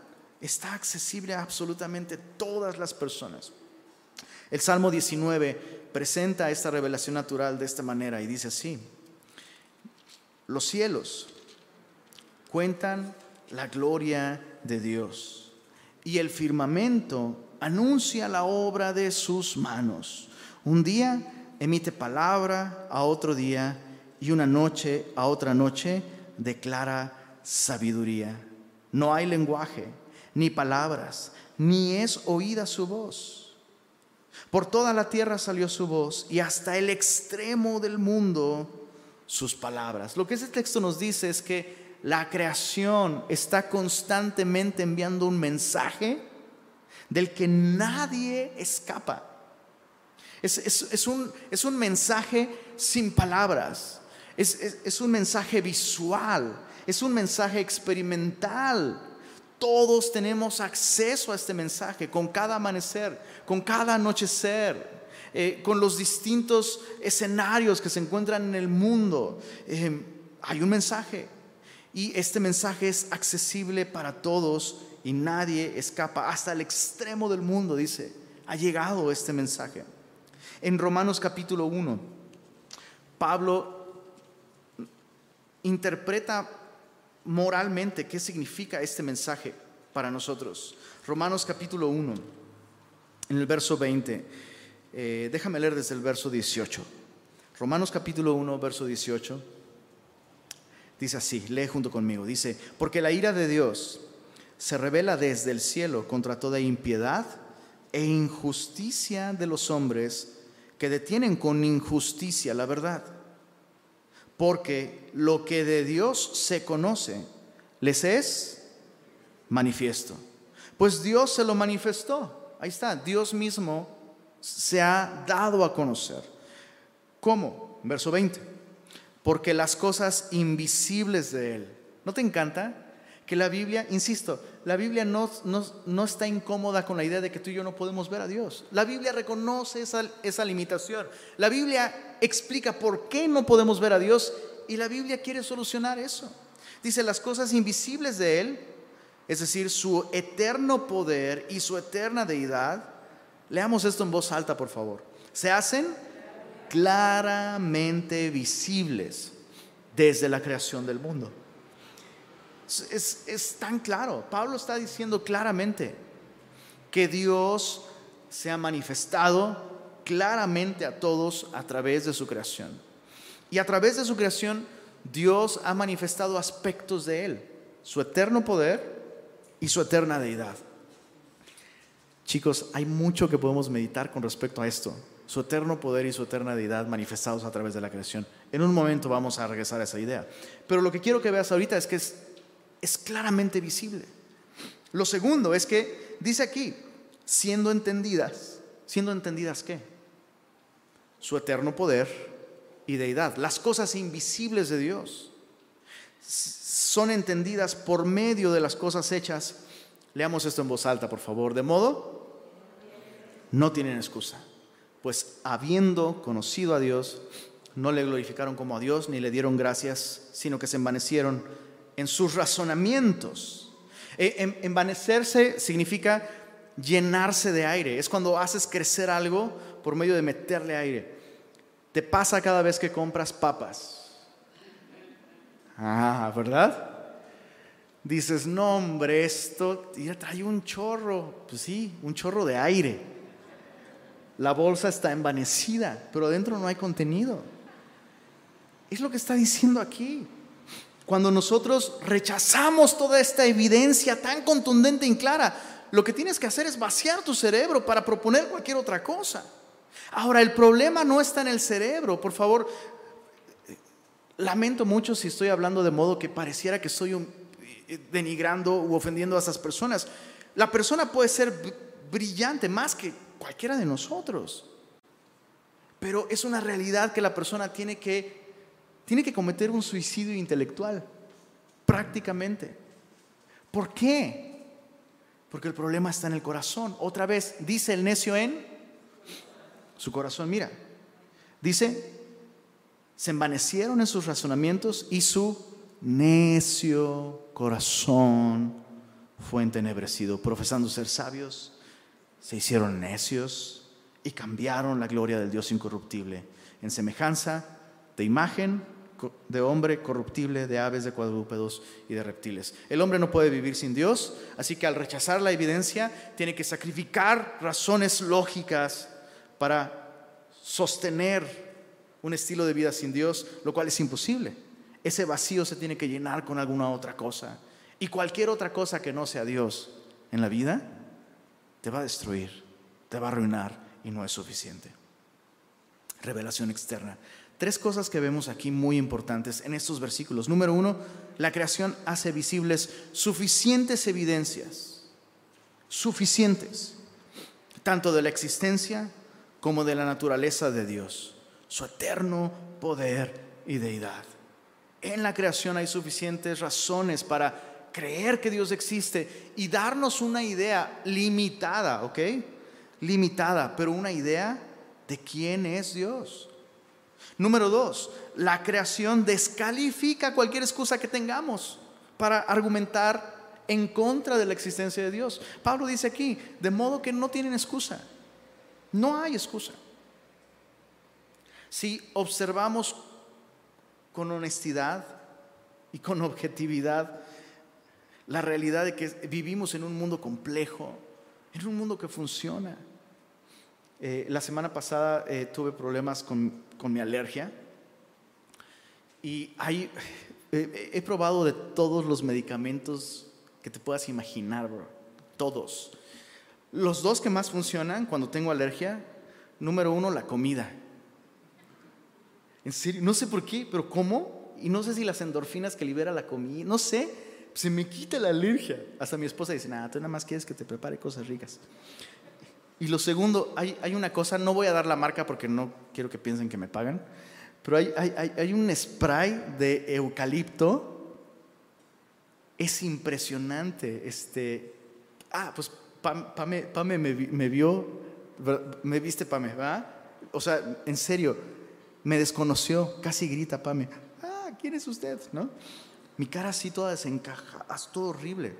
Speaker 1: está accesible a absolutamente todas las personas. El Salmo 19 presenta esta revelación natural de esta manera y dice así, los cielos cuentan la gloria de Dios y el firmamento anuncia la obra de sus manos. Un día emite palabra a otro día y una noche a otra noche declara sabiduría. No hay lenguaje, ni palabras, ni es oída su voz. Por toda la tierra salió su voz y hasta el extremo del mundo sus palabras. Lo que ese texto nos dice es que la creación está constantemente enviando un mensaje del que nadie escapa. Es, un, es un, mensaje sin palabras, es un mensaje visual, es un mensaje experimental. Todos tenemos acceso a este mensaje con cada amanecer, con cada anochecer. Eh, con los distintos escenarios que se encuentran en el mundo. Eh, hay un mensaje y este mensaje es accesible para todos y nadie escapa. Hasta el extremo del mundo, dice, ha llegado este mensaje. En Romanos capítulo 1, Pablo interpreta moralmente qué significa este mensaje para nosotros. Romanos capítulo 1, en el verso 20. Eh, déjame leer desde el verso 18. Romanos capítulo 1, verso 18. Dice así, lee junto conmigo. Dice, porque la ira de Dios se revela desde el cielo contra toda impiedad e injusticia de los hombres que detienen con injusticia la verdad. Porque lo que de Dios se conoce les es manifiesto. Pues Dios se lo manifestó. Ahí está, Dios mismo se ha dado a conocer. ¿Cómo? Verso 20. Porque las cosas invisibles de Él. ¿No te encanta? que la Biblia, insisto, la Biblia no, no, está incómoda con la idea de que tú y yo no podemos ver a Dios. La Biblia reconoce esa, esa limitación. La Biblia explica por qué no podemos ver a Dios y la Biblia quiere solucionar eso. Dice las cosas invisibles de Él, es decir, su eterno poder y su eterna deidad. Leamos esto en voz alta, por favor. Se hacen claramente visibles desde la creación del mundo. Es, tan claro. Pablo está diciendo claramente que Dios se ha manifestado claramente a todos a través de su creación. Y a través de su creación, Dios ha manifestado aspectos de Él, su eterno poder y su eterna deidad. Chicos, hay mucho que podemos meditar con respecto a esto, su eterno poder y su eterna deidad manifestados a través de la creación. En un momento vamos a regresar a esa idea. Pero lo que quiero que veas ahorita es que es claramente visible. Lo segundo es que dice aquí, siendo entendidas, siendo entendidas qué? Su eterno poder y deidad. Las cosas invisibles de Dios son entendidas por medio de las cosas hechas. Leamos esto en voz alta, por favor. De modo, no tienen excusa. Pues habiendo conocido a Dios, no le glorificaron como a Dios, ni le dieron gracias, sino que se envanecieron en sus razonamientos. E, envanecerse significa llenarse de aire. Es cuando haces crecer algo por medio de meterle aire. Te pasa cada vez que compras papas. Ah, ¿verdad? Dices, no, hombre, esto ya trae un chorro. Pues sí, un chorro de aire. La bolsa está envanecida, pero dentro no hay contenido. Es lo que está diciendo aquí. Cuando nosotros rechazamos toda esta evidencia tan contundente y clara, lo que tienes que hacer es vaciar tu cerebro para proponer cualquier otra cosa. Ahora, el problema no está en el cerebro, por favor. Lamento mucho si estoy hablando de modo que pareciera que estoy eh, denigrando u ofendiendo a esas personas. La persona puede ser brillante más que cualquiera de nosotros, pero es una realidad que la persona tiene que tiene que cometer un suicidio intelectual, prácticamente. ¿Por qué? Porque el problema está en el corazón. Otra vez, dice el necio en su corazón, mira, dice, se envanecieron en sus razonamientos y su necio corazón fue entenebrecido. Profesando ser sabios, se hicieron necios y cambiaron la gloria del Dios incorruptible en semejanza de imagen de hombre corruptible, de aves, de cuadrúpedos y de reptiles. El hombre no puede vivir sin Dios, así que al rechazar la evidencia tiene que sacrificar razones lógicas para sostener un estilo de vida sin Dios, lo cual es imposible. Ese vacío se tiene que llenar con alguna otra cosa. Y cualquier otra cosa que no sea Dios en la vida te va a destruir, te va a arruinar y no es suficiente. Revelación externa. Tres cosas que vemos aquí muy importantes en estos versículos. Número uno, la creación hace visibles suficientes evidencias, suficientes, tanto de la existencia como de la naturaleza de Dios, su eterno poder y deidad. En la creación hay suficientes razones para creer que Dios existe y darnos una idea limitada, ¿ok? Limitada, pero una idea de quién es Dios. Número dos, la creación descalifica cualquier excusa que tengamos para argumentar en contra de la existencia de Dios. Pablo dice aquí, de modo que no tienen excusa. No hay excusa. Si observamos con honestidad y con objetividad la realidad de que vivimos en un mundo complejo, en un mundo que funciona. Eh, la semana pasada eh, tuve problemas con con mi alergia. Y hay, he probado de todos los medicamentos que te puedas imaginar, bro. Todos. Los dos que más funcionan cuando tengo alergia, número uno, la comida. En serio, no sé por qué, pero ¿cómo? Y no sé si las endorfinas que libera la comida, no sé, se me quita la alergia. Hasta mi esposa dice, nada, tú nada más quieres que te prepare cosas ricas. Y lo segundo, hay, una cosa, no voy a dar la marca porque no quiero que piensen que me pagan, pero hay, un spray de eucalipto es impresionante. Este, ah, pues Pame, Pame me, me, vio, me viste Pame, ¿verdad? O sea, en serio, me desconoció, casi grita Pame, ah, ¿quién es usted? ¿No? Mi cara así toda desencaja, todo horrible.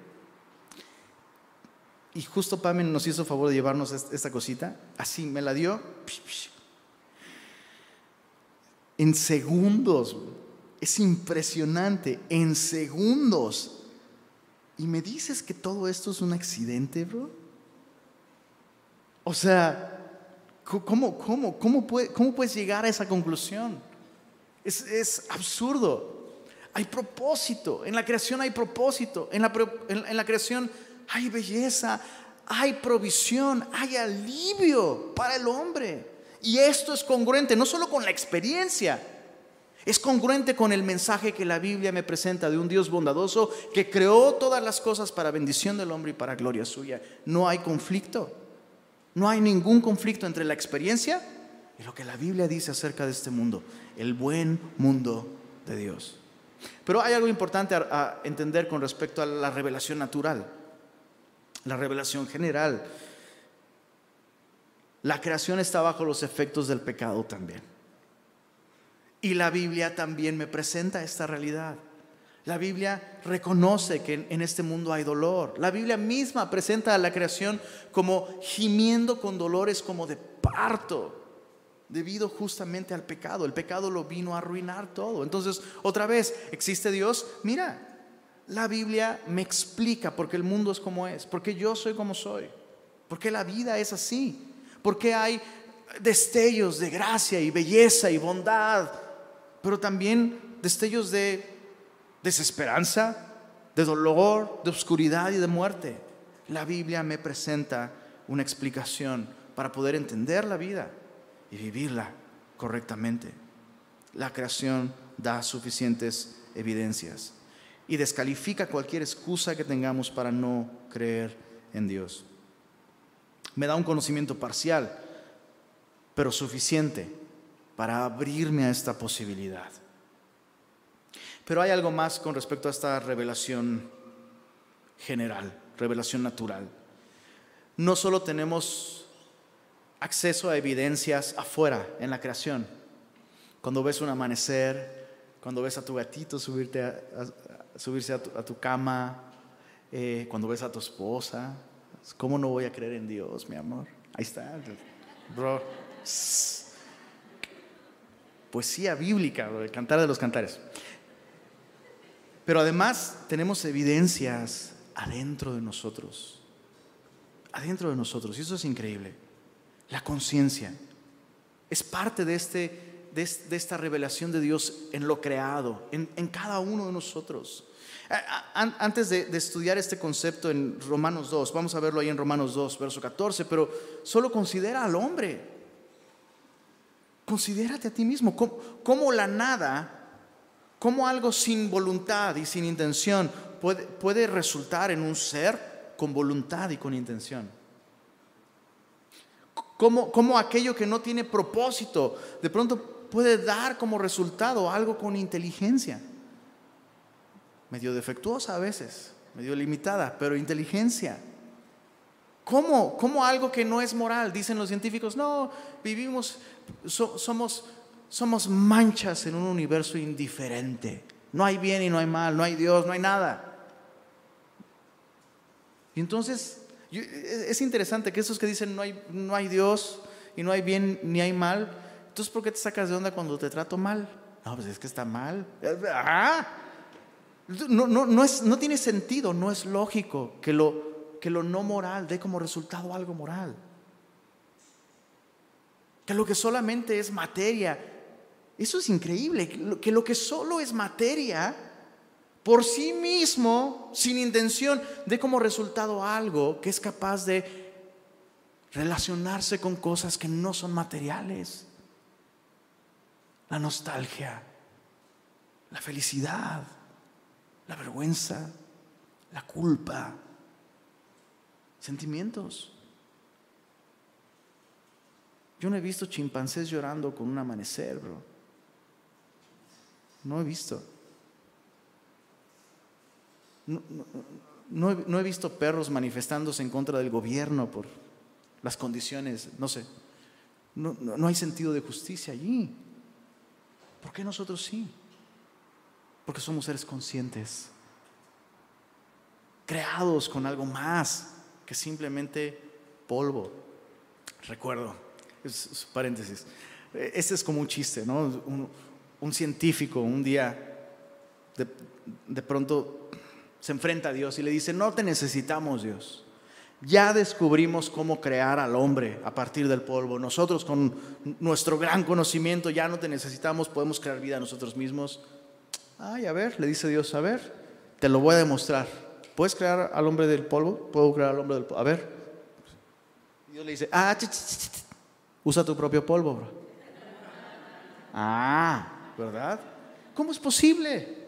Speaker 1: Y justo Pame nos hizo favor de llevarnos esta cosita, así me la dio. En segundos, es impresionante, en segundos y me dices que todo esto es un accidente, bro. O sea, ¿cómo, cómo, cómo, puedes llegar a esa conclusión? Es, absurdo. Hay propósito. En la creación hay propósito. En la, en la creación hay belleza, hay provisión, hay alivio para el hombre. Y esto es congruente no solo con la experiencia, es congruente con el mensaje que la Biblia me presenta de un Dios bondadoso que creó todas las cosas para bendición del hombre y para gloria suya. No hay conflicto. No hay ningún conflicto entre la experiencia y lo que la Biblia dice acerca de este mundo, el buen mundo de Dios. Pero hay algo importante a, entender con respecto a la revelación natural, la revelación general. La creación está bajo los efectos del pecado también. Y la Biblia también me presenta esta realidad. La Biblia reconoce que en este mundo hay dolor. La Biblia misma presenta a la creación como gimiendo con dolores como de parto, debido justamente al pecado. El pecado lo vino a arruinar todo. Entonces, otra vez, ¿existe Dios? Mira, la Biblia me explica por qué el mundo es como es, por qué yo soy como soy, por qué la vida es así, por qué hay destellos de gracia y belleza y bondad pero también destellos de desesperanza, de dolor, de oscuridad y de muerte. La Biblia me presenta una explicación para poder entender la vida y vivirla correctamente. La creación da suficientes evidencias y descalifica cualquier excusa que tengamos para no creer en Dios. Me da un conocimiento parcial, pero suficiente para abrirme a esta posibilidad. Pero hay algo más con respecto a esta revelación general, revelación natural. No solo tenemos acceso a evidencias afuera en la creación. Cuando ves un amanecer, cuando ves a tu gatito a, subirse a tu, cama, eh, cuando ves a tu esposa, ¿cómo no voy a creer en Dios, mi amor? Ahí está, bro poesía bíblica, el cantar de los cantares. Pero además tenemos evidencias adentro de nosotros, adentro de nosotros, y eso es increíble. La conciencia es parte de, este, de, esta revelación de Dios en lo creado, en, cada uno de nosotros. Antes de, de, estudiar este concepto en Romanos 2, vamos a verlo ahí en Romanos 2, verso 14, pero solo considera al hombre. Considérate a ti mismo como, la nada, como algo sin voluntad y sin intención puede, puede resultar en un ser con voluntad y con intención. Como, como aquello que no tiene propósito, de pronto puede dar como resultado algo con inteligencia. Medio defectuosa a veces, medio limitada, pero inteligencia. ¿Cómo? ¿Cómo algo que no es moral? Dicen los científicos, no, vivimos, somos, somos manchas en un universo indiferente. No hay bien y no hay mal, no hay Dios, no hay nada. Y entonces, es interesante que esos que dicen no hay, no hay Dios y no hay bien ni hay mal, entonces ¿por qué te sacas de onda cuando te trato mal? No, pues es que está mal. Ah, no, no, no, es, no tiene sentido, no es lógico que lo, que lo no moral dé como resultado algo moral. Que lo que solamente es materia, eso es increíble, que lo que solo es materia, por sí mismo, sin intención, dé como resultado algo que es capaz de relacionarse con cosas que no son materiales. La nostalgia, la felicidad, la vergüenza, la culpa, sentimientos. Yo no he visto chimpancés llorando con un amanecer, bro. No he visto. No, he, visto perros manifestándose en contra del gobierno por las condiciones, no sé. No, no, hay sentido de justicia allí. ¿Por qué nosotros sí? Porque somos seres conscientes, creados con algo más que simplemente polvo. Recuerdo, es, paréntesis, este es como un chiste, ¿no? Un, científico un día de, de pronto se enfrenta a Dios y le dice, no te necesitamos Dios. Ya descubrimos cómo crear al hombre a partir del polvo. Nosotros con nuestro gran conocimiento ya no te necesitamos, podemos crear vida nosotros mismos. Ay, a ver, le dice Dios, a ver, te lo voy a demostrar. ¿Puedes crear al hombre del polvo? Puedo crear al hombre del polvo. A ver. Dios le dice, ah, usa tu propio polvo. Ah, ¿verdad? ¿Cómo es posible?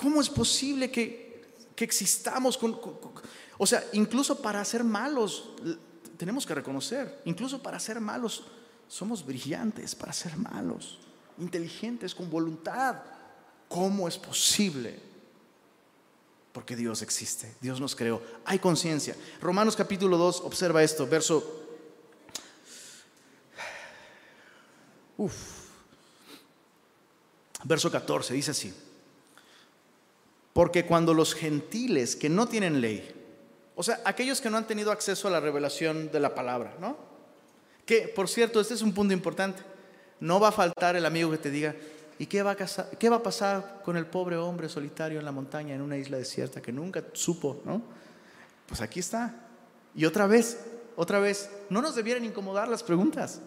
Speaker 1: ¿Cómo es posible que, existamos con, O sea, incluso para ser malos, tenemos que reconocer, incluso para ser malos, somos brillantes para ser malos, inteligentes, con voluntad. ¿Cómo es posible? Porque Dios existe, Dios nos creó, hay conciencia. Romanos capítulo 2, observa esto, verso... Uf, verso 14, dice así. Porque cuando los gentiles que no tienen ley, o sea, aquellos que no han tenido acceso a la revelación de la palabra, ¿no? Que, por cierto, este es un punto importante. No va a faltar el amigo que te diga, ¿y qué va, a qué va a pasar con el pobre hombre solitario en la montaña, en una isla desierta, que nunca supo, ¿no? Pues aquí está. Y otra vez, otra vez, no nos debieran incomodar las preguntas.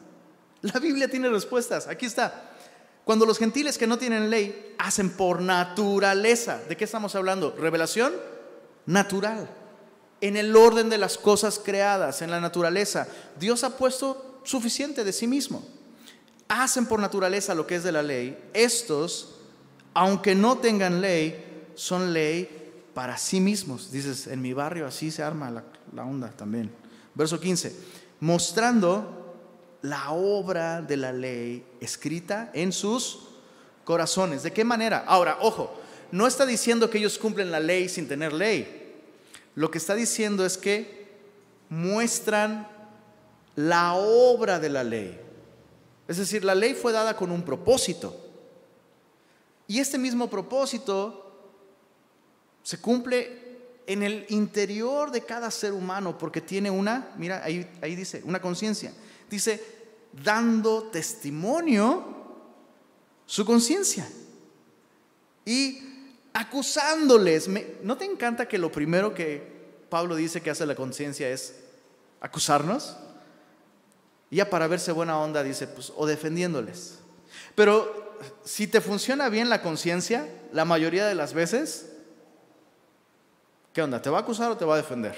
Speaker 1: La Biblia tiene respuestas. Aquí está. Cuando los gentiles que no tienen ley hacen por naturaleza, ¿de qué estamos hablando? Revelación natural. En el orden de las cosas creadas, en la naturaleza, Dios ha puesto suficiente de sí mismo. Hacen por naturaleza lo que es de la ley. Estos, aunque no tengan ley, son ley para sí mismos. Dices, en mi barrio así se arma la, onda también. Verso 15, mostrando la obra de la ley escrita en sus corazones. ¿De qué manera? Ahora, ojo, no está diciendo que ellos cumplen la ley sin tener ley. Lo que está diciendo es que muestran la obra de la ley. Es decir, la ley fue dada con un propósito. Y este mismo propósito se cumple en el interior de cada ser humano porque tiene una, mira, ahí, ahí dice, una conciencia. Dice, dando testimonio su conciencia y acusándoles. ¿No te encanta que lo primero que Pablo dice que hace la conciencia es acusarnos? Y ya para verse buena onda dice, pues, o defendiéndoles. Pero si te funciona bien la conciencia, la mayoría de las veces, ¿qué onda? ¿Te va a acusar o te va a defender?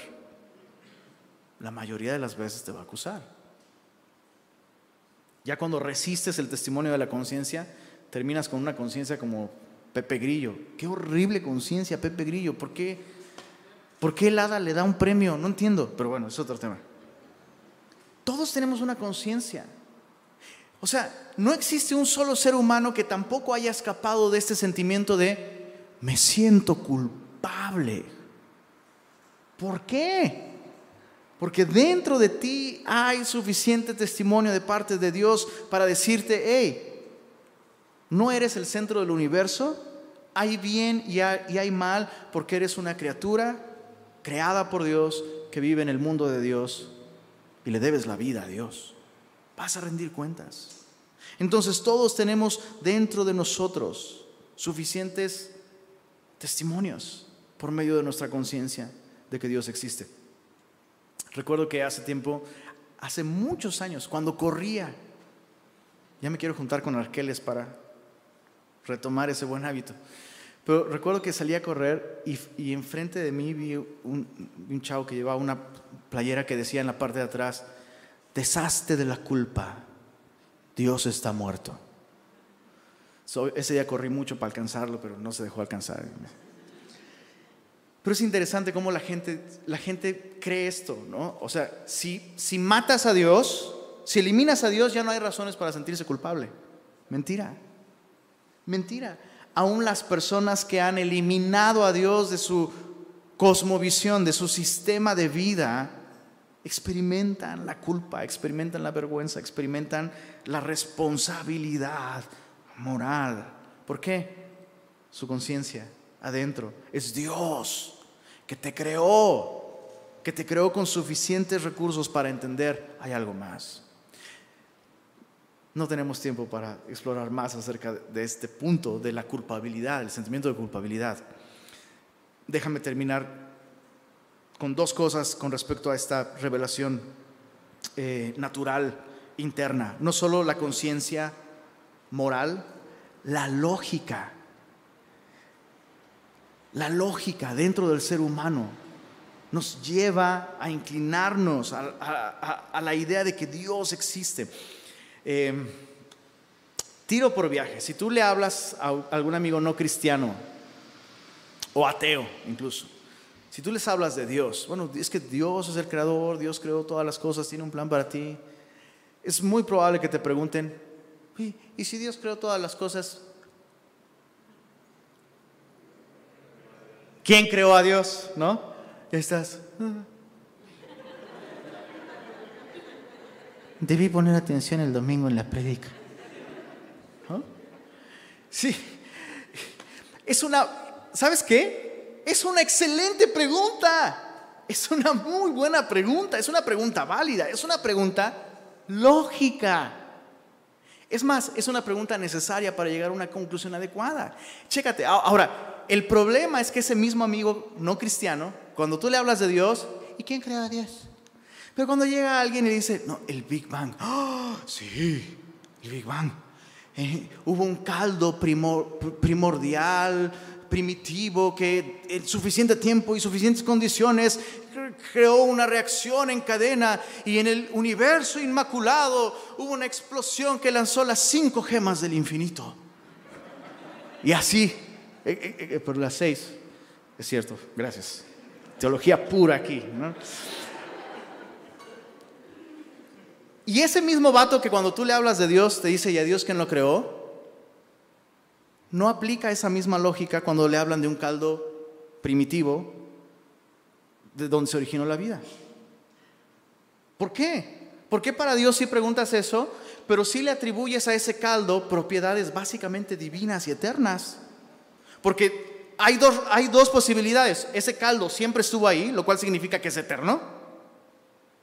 Speaker 1: La mayoría de las veces te va a acusar. Ya cuando resistes el testimonio de la conciencia, terminas con una conciencia como Pepe Grillo. Qué horrible conciencia, Pepe Grillo. ¿Por qué, ¿Por qué el hada le da un premio? No entiendo, pero bueno, es otro tema. Todos tenemos una conciencia. O sea, no existe un solo ser humano que tampoco haya escapado de este sentimiento de me siento culpable. ¿Por qué? Porque dentro de ti hay suficiente testimonio de parte de Dios para decirte, hey, no eres el centro del universo, hay bien y hay, mal porque eres una criatura creada por Dios que vive en el mundo de Dios y le debes la vida a Dios. Vas a rendir cuentas. Entonces todos tenemos dentro de nosotros suficientes testimonios por medio de nuestra conciencia de que Dios existe. Recuerdo que hace tiempo, hace muchos años, cuando corría, ya me quiero juntar con Arqueles para retomar ese buen hábito. Pero recuerdo que salí a correr y, enfrente de mí vi un, un, chavo que llevaba una playera que decía en la parte de atrás, deshazte de la culpa, Dios está muerto. ese día corrí mucho para alcanzarlo, pero no se dejó alcanzar. Pero es interesante cómo la gente, la gente cree esto, ¿no? O sea, si, si matas a Dios, si eliminas a Dios, ya no hay razones para sentirse culpable. Mentira. Mentira. aún las personas que han eliminado a Dios de su cosmovisión, de su sistema de vida, experimentan la culpa, experimentan la vergüenza, experimentan la responsabilidad moral. ¿Por qué? Su conciencia adentro es Dios que te creó, que te creó con suficientes recursos para entender hay algo más. No tenemos tiempo para explorar más acerca de este punto de la culpabilidad, el sentimiento de culpabilidad. Déjame terminar con dos cosas con respecto a esta revelación eh, natural interna. No solo la conciencia moral, la lógica. La lógica dentro del ser humano nos lleva a inclinarnos a la idea de que Dios existe. Em, tiro por viaje. Si tú le hablas a algún amigo no cristiano o ateo incluso, si tú les hablas de Dios, bueno, es que Dios es el creador, Dios creó todas las cosas, tiene un plan para ti, es muy probable que te pregunten, ¿y si Dios creó todas las cosas? ¿Quién creó a Dios? ¿No? Ya estás. Ah". Debí poner atención el domingo en la predica. Sí. Es una, ¿sabes qué? Es una excelente pregunta. Es una muy buena pregunta. Es una pregunta válida. Es una pregunta lógica. Es más, es una pregunta necesaria para llegar a una conclusión adecuada. Chécate. Ahora, el problema es que ese mismo amigo no cristiano, cuando tú le hablas de Dios, ¿y quién creó a Dios? Pero cuando llega alguien y dice, no, el Big Bang, ¡Ah! sí, el Big Bang. Eh, hubo un caldo primordial, primitivo, que en suficiente tiempo y suficientes condiciones creó una reacción en cadena y en el universo inmaculado hubo una explosión que lanzó las cinco gemas del infinito. Y así, eh, eh, por las seis, es cierto, gracias. Teología pura aquí. Y ese mismo vato que cuando tú le hablas de Dios te dice, ¿y a Dios quién lo creó? No aplica esa misma lógica cuando le hablan de un caldo primitivo de donde se originó la vida. ¿Por qué? ¿Por qué para Dios sí preguntas eso, pero sí le atribuyes a ese caldo propiedades básicamente divinas y eternas? Porque hay dos, hay dos posibilidades. Ese caldo siempre estuvo ahí, lo cual significa que es eterno,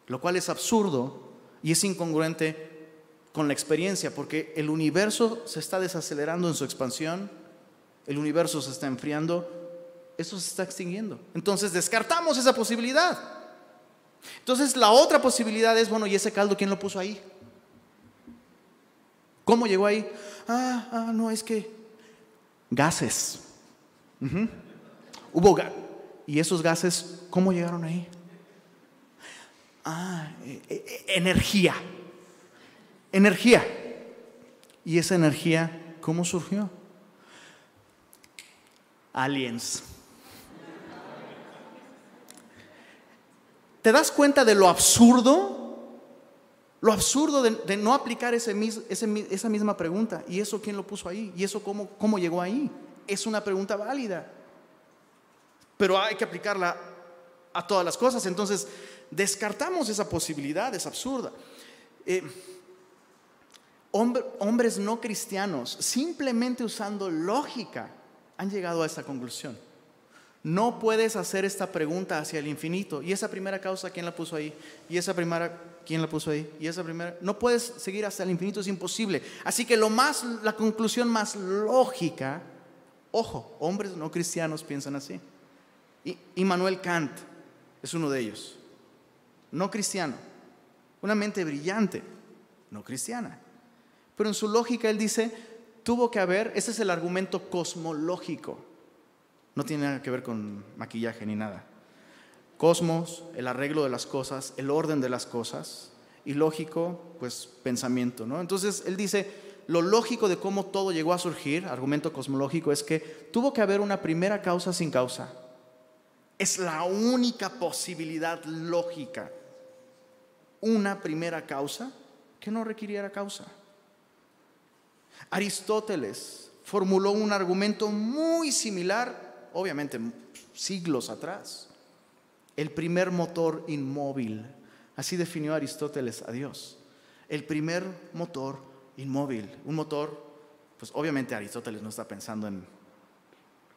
Speaker 1: lo cual es absurdo y es incongruente con la experiencia, porque el universo se está desacelerando en su expansión, el universo se está enfriando, eso se está extinguiendo. Entonces descartamos esa posibilidad. Entonces la otra posibilidad es, bueno, ¿y ese caldo quién lo puso ahí? ¿Cómo llegó ahí? Ah, ah no, es que gases. Hubo ¿Y esos gases cómo llegaron ahí? Ah, eh, eh, energía. Energía. ¿Y esa energía cómo surgió? Aliens. ¿Te das cuenta de lo absurdo? Lo absurdo de, no aplicar esa misma pregunta. ¿Y eso quién lo puso ahí? ¿Y eso cómo, cómo llegó ahí? Es una pregunta válida. Pero hay que aplicarla a todas las cosas. Entonces, descartamos esa posibilidad, es absurda. Eh, hombres no cristianos, simplemente usando lógica, han llegado a esta conclusión. No puedes hacer esta pregunta hacia el infinito. ¿Y esa primera causa quién la puso ahí? ¿Y esa primera quién la puso ahí? ¿Y esa primera? No puedes seguir hasta el infinito, es imposible. Así que lo más, la conclusión más lógica, ojo, hombres no cristianos piensan así. Y Immanuel Kant es uno de ellos no cristiano. Una mente brillante, no cristiana. Pero en su lógica él dice, tuvo que haber, ese es el argumento cosmológico. No tiene nada que ver con maquillaje ni nada. Cosmos, el arreglo de las cosas, el orden de las cosas, y lógico, pues pensamiento, ¿no? Entonces él dice, lo lógico de cómo todo llegó a surgir, argumento cosmológico, es que tuvo que haber una primera causa sin causa. Es la única posibilidad lógica una primera causa que no requiriera causa. Aristóteles formuló un argumento muy similar, obviamente siglos atrás. El primer motor inmóvil, así definió Aristóteles a Dios. El primer motor inmóvil, un motor, pues obviamente Aristóteles no está pensando en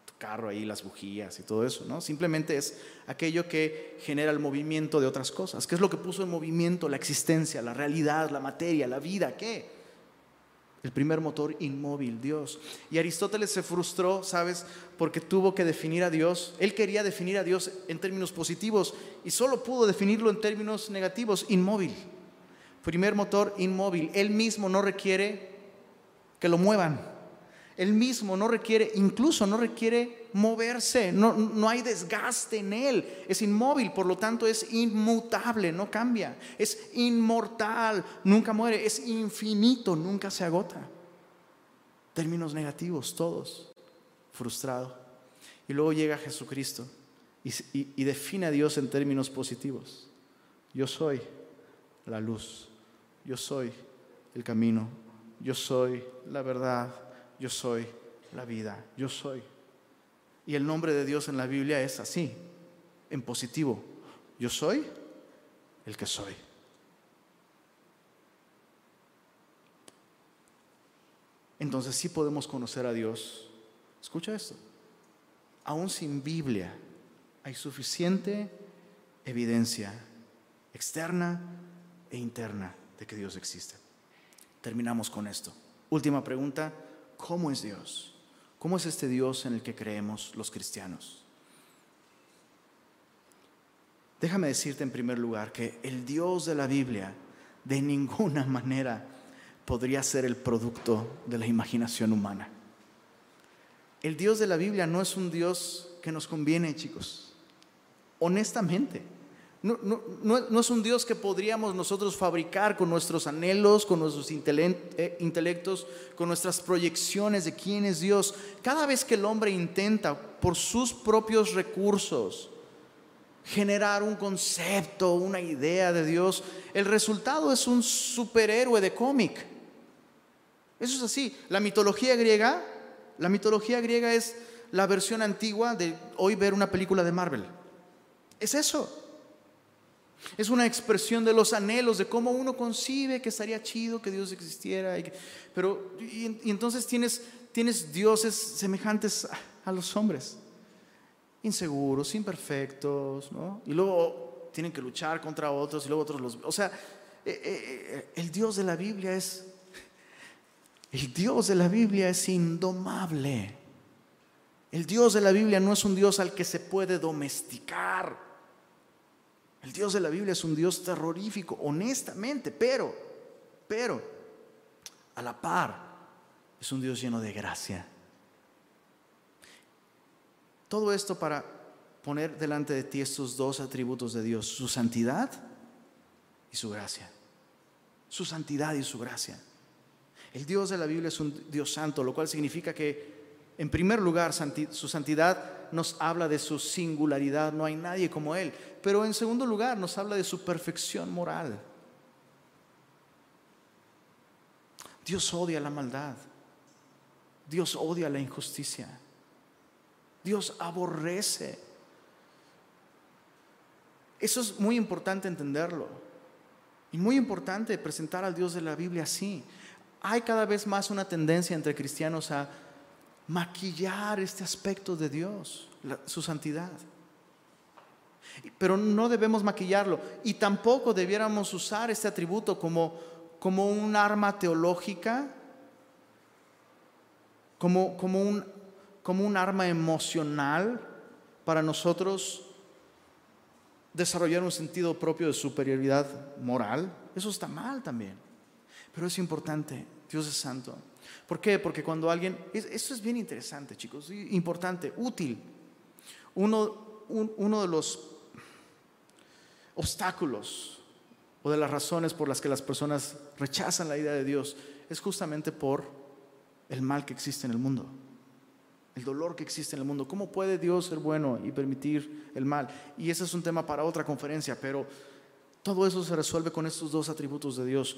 Speaker 1: tu carro ahí, las bujías y todo eso, ¿no? Simplemente es aquello que genera el movimiento de otras cosas. ¿Qué es lo que puso en movimiento la existencia, la realidad, la materia, la vida? ¿Qué? El primer motor inmóvil, Dios. Y Aristóteles se frustró, ¿sabes? Porque tuvo que definir a Dios. Él quería definir a Dios en términos positivos y solo pudo definirlo en términos negativos, inmóvil. Primer motor inmóvil. Él mismo no requiere que lo muevan. Él mismo no requiere, incluso no requiere moverse, no, no, hay desgaste en él, es inmóvil, por lo tanto es inmutable, no cambia, es inmortal, nunca muere, es infinito, nunca se agota. Términos negativos, todos, frustrado. Y luego llega Jesucristo y, y define a Dios en términos positivos. Yo soy la luz, yo soy el camino, yo soy la verdad, yo soy la vida, yo soy. Y el nombre de Dios en la Biblia es así, en positivo. Yo soy el que soy. Entonces sí podemos conocer a Dios. Escucha esto. Aún sin Biblia hay suficiente evidencia externa e interna de que Dios existe. Terminamos con esto. Última pregunta, ¿cómo es Dios? ¿Cómo es este Dios en el que creemos los cristianos? Déjame decirte en primer lugar que el Dios de la Biblia de ninguna manera podría ser el producto de la imaginación humana. El Dios de la Biblia no es un Dios que nos conviene, chicos. Honestamente, no, es un Dios que podríamos nosotros fabricar con nuestros anhelos, con nuestros eh, intelectos, con nuestras proyecciones de quién es Dios. Cada vez que el hombre intenta por sus propios recursos generar un concepto, una idea de Dios, el resultado es un superhéroe de cómic. Eso es así. La mitología griega, la mitología griega es la versión antigua de hoy ver una película de Marvel. Es eso. Es una expresión de los anhelos, de cómo uno concibe que estaría chido que Dios existiera. Y pero, y, entonces tienes, tienes dioses semejantes a, los hombres, inseguros, imperfectos, ¿no? Y luego tienen que luchar contra otros y luego otros los... O sea, eh, eh, eh, el Dios de la Biblia es... El Dios de la Biblia es indomable. El Dios de la Biblia no es un Dios al que se puede domesticar. El Dios de la Biblia es un Dios terrorífico, honestamente, pero, pero, a la par, es un Dios lleno de gracia. Todo esto para poner delante de ti estos dos atributos de Dios, su santidad y su gracia. Su santidad y su gracia. El Dios de la Biblia es un Dios santo, lo cual significa que, en primer lugar, su santidad nos habla de su singularidad, no hay nadie como Él. Pero en segundo lugar nos habla de su perfección moral. Dios odia la maldad. Dios odia la injusticia. Dios aborrece. Eso es muy importante entenderlo. Y muy importante presentar al Dios de la Biblia así. Hay cada vez más una tendencia entre cristianos a maquillar este aspecto de Dios, su santidad. Pero no debemos maquillarlo y tampoco debiéramos usar este atributo como, como un arma teológica, como, como, un, como un arma emocional para nosotros desarrollar un sentido propio de superioridad moral. Eso está mal también. Pero es importante, Dios es santo. ¿Por qué? Porque cuando alguien, eso es bien interesante chicos, importante, útil. Uno, uno de los obstáculos o de las razones por las que las personas rechazan la idea de Dios es justamente por el mal que existe en el mundo, el dolor que existe en el mundo. ¿Cómo puede Dios ser bueno y permitir el mal? Y ese es un tema para otra conferencia, pero todo eso se resuelve con estos dos atributos de Dios,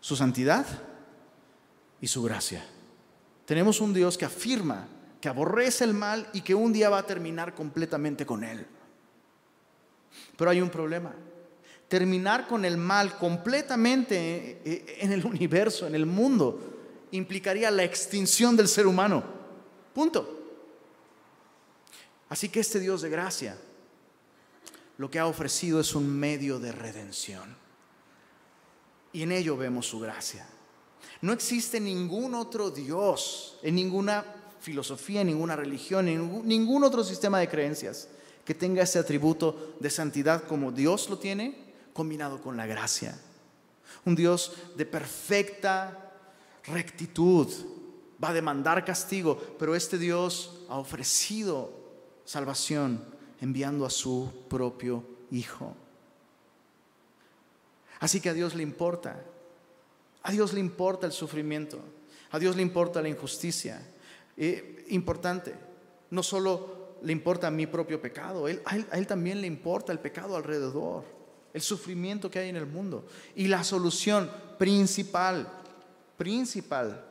Speaker 1: su santidad y su gracia. Tenemos un Dios que afirma que aborrece el mal y que un día va a terminar completamente con él. Pero hay un problema. Terminar con el mal completamente en el universo, en el mundo, implicaría la extinción del ser humano. Punto. Así que este Dios de gracia lo que ha ofrecido es un medio de redención. Y en ello vemos su gracia. No existe ningún otro Dios en ninguna filosofía, en ninguna religión, en ningún otro sistema de creencias que tenga ese atributo de santidad como Dios lo tiene, combinado con la gracia. Un Dios de perfecta rectitud, va a demandar castigo, pero este Dios ha ofrecido salvación enviando a su propio Hijo. Así que a Dios le importa, a Dios le importa el sufrimiento, a Dios le importa la injusticia. Eh, importante, no solo le importa mi propio pecado, a él también le importa el pecado alrededor, el sufrimiento que hay en el mundo. Y la solución principal, principal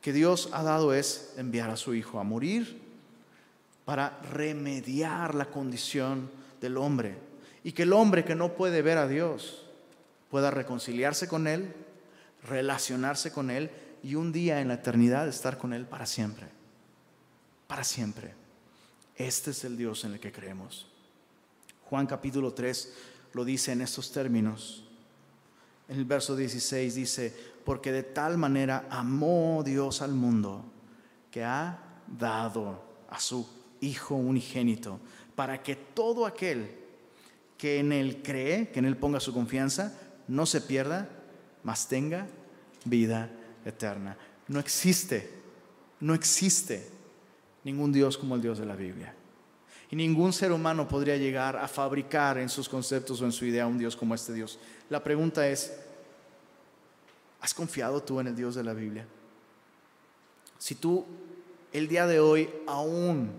Speaker 1: que Dios ha dado es enviar a su Hijo a morir para remediar la condición del hombre y que el hombre que no puede ver a Dios pueda reconciliarse con Él, relacionarse con Él y un día en la eternidad estar con Él para siempre. Para siempre. Este es el Dios en el que creemos. Juan capítulo 3 lo dice en estos términos. En el verso 16 dice, porque de tal manera amó Dios al mundo que ha dado a su Hijo unigénito, para que todo aquel que en Él cree, que en Él ponga su confianza, no se pierda, mas tenga vida eterna. No existe, no existe ningún Dios como el Dios de la Biblia. Y ningún ser humano podría llegar a fabricar en sus conceptos o en su idea un Dios como este Dios. La pregunta es, ¿has confiado tú en el Dios de la Biblia? Si tú el día de hoy aún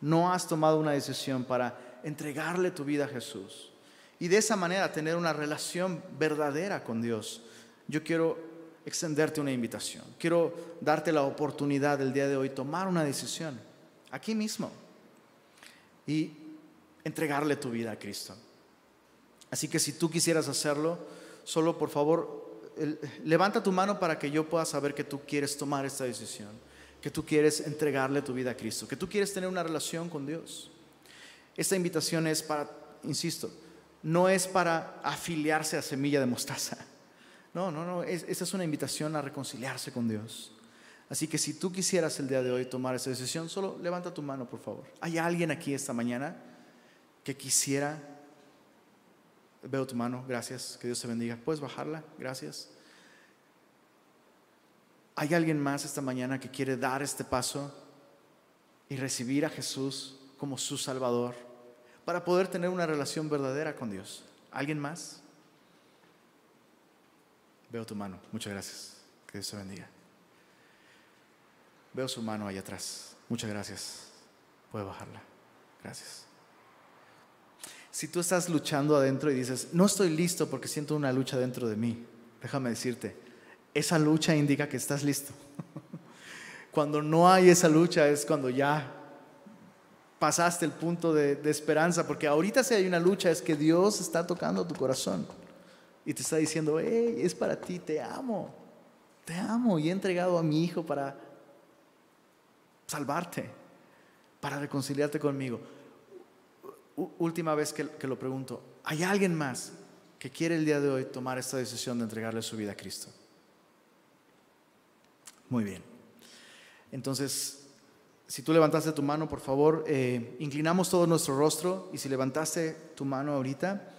Speaker 1: no has tomado una decisión para entregarle tu vida a Jesús y de esa manera tener una relación verdadera con Dios, yo quiero extenderte una invitación. Quiero darte la oportunidad el día de hoy tomar una decisión aquí mismo y entregarle tu vida a Cristo. Así que si tú quisieras hacerlo, solo por favor levanta tu mano para que yo pueda saber que tú quieres tomar esta decisión, que tú quieres entregarle tu vida a Cristo, que tú quieres tener una relación con Dios. Esta invitación es para, insisto, no es para afiliarse a Semilla de Mostaza no, no, no, esa es una invitación a reconciliarse con Dios. Así que si tú quisieras el día de hoy tomar esa decisión, solo levanta tu mano, por favor. ¿Hay alguien aquí esta mañana que quisiera... Veo tu mano, gracias, que Dios te bendiga. ¿Puedes bajarla? Gracias. ¿Hay alguien más esta mañana que quiere dar este paso y recibir a Jesús como su Salvador para poder tener una relación verdadera con Dios? ¿Alguien más? Veo tu mano. Muchas gracias. Que Dios te bendiga. Veo su mano ahí atrás. Muchas gracias. Puede bajarla. Gracias. Si tú estás luchando adentro y dices, no estoy listo porque siento una lucha dentro de mí, déjame decirte, esa lucha indica que estás listo. cuando no hay esa lucha es cuando ya pasaste el punto de, de esperanza, porque ahorita si hay una lucha es que Dios está tocando tu corazón y te está diciendo, hey, es para ti, te amo, te amo y he entregado a mi hijo para salvarte, para reconciliarte conmigo. última vez que, lo pregunto, ¿hay alguien más que quiere el día de hoy tomar esta decisión de entregarle su vida a Cristo? Muy bien. Entonces, si tú levantaste tu mano, por favor, eh, inclinamos todo nuestro rostro y si levantaste tu mano ahorita,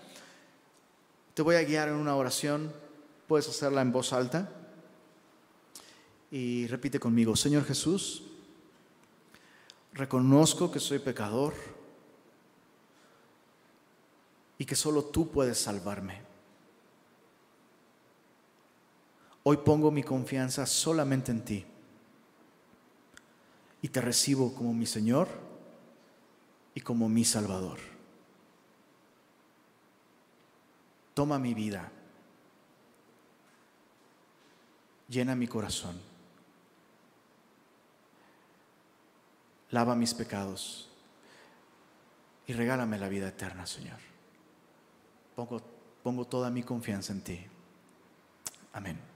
Speaker 1: te voy a guiar en una oración, puedes hacerla en voz alta y repite conmigo, Señor Jesús, reconozco que soy pecador y que solo tú puedes salvarme. Hoy pongo mi confianza solamente en ti y te recibo como mi Señor y como mi Salvador. toma mi vida, llena mi corazón, lava mis pecados y regálame la vida eterna, Señor. Pongo, pongo toda mi confianza en ti. Amén.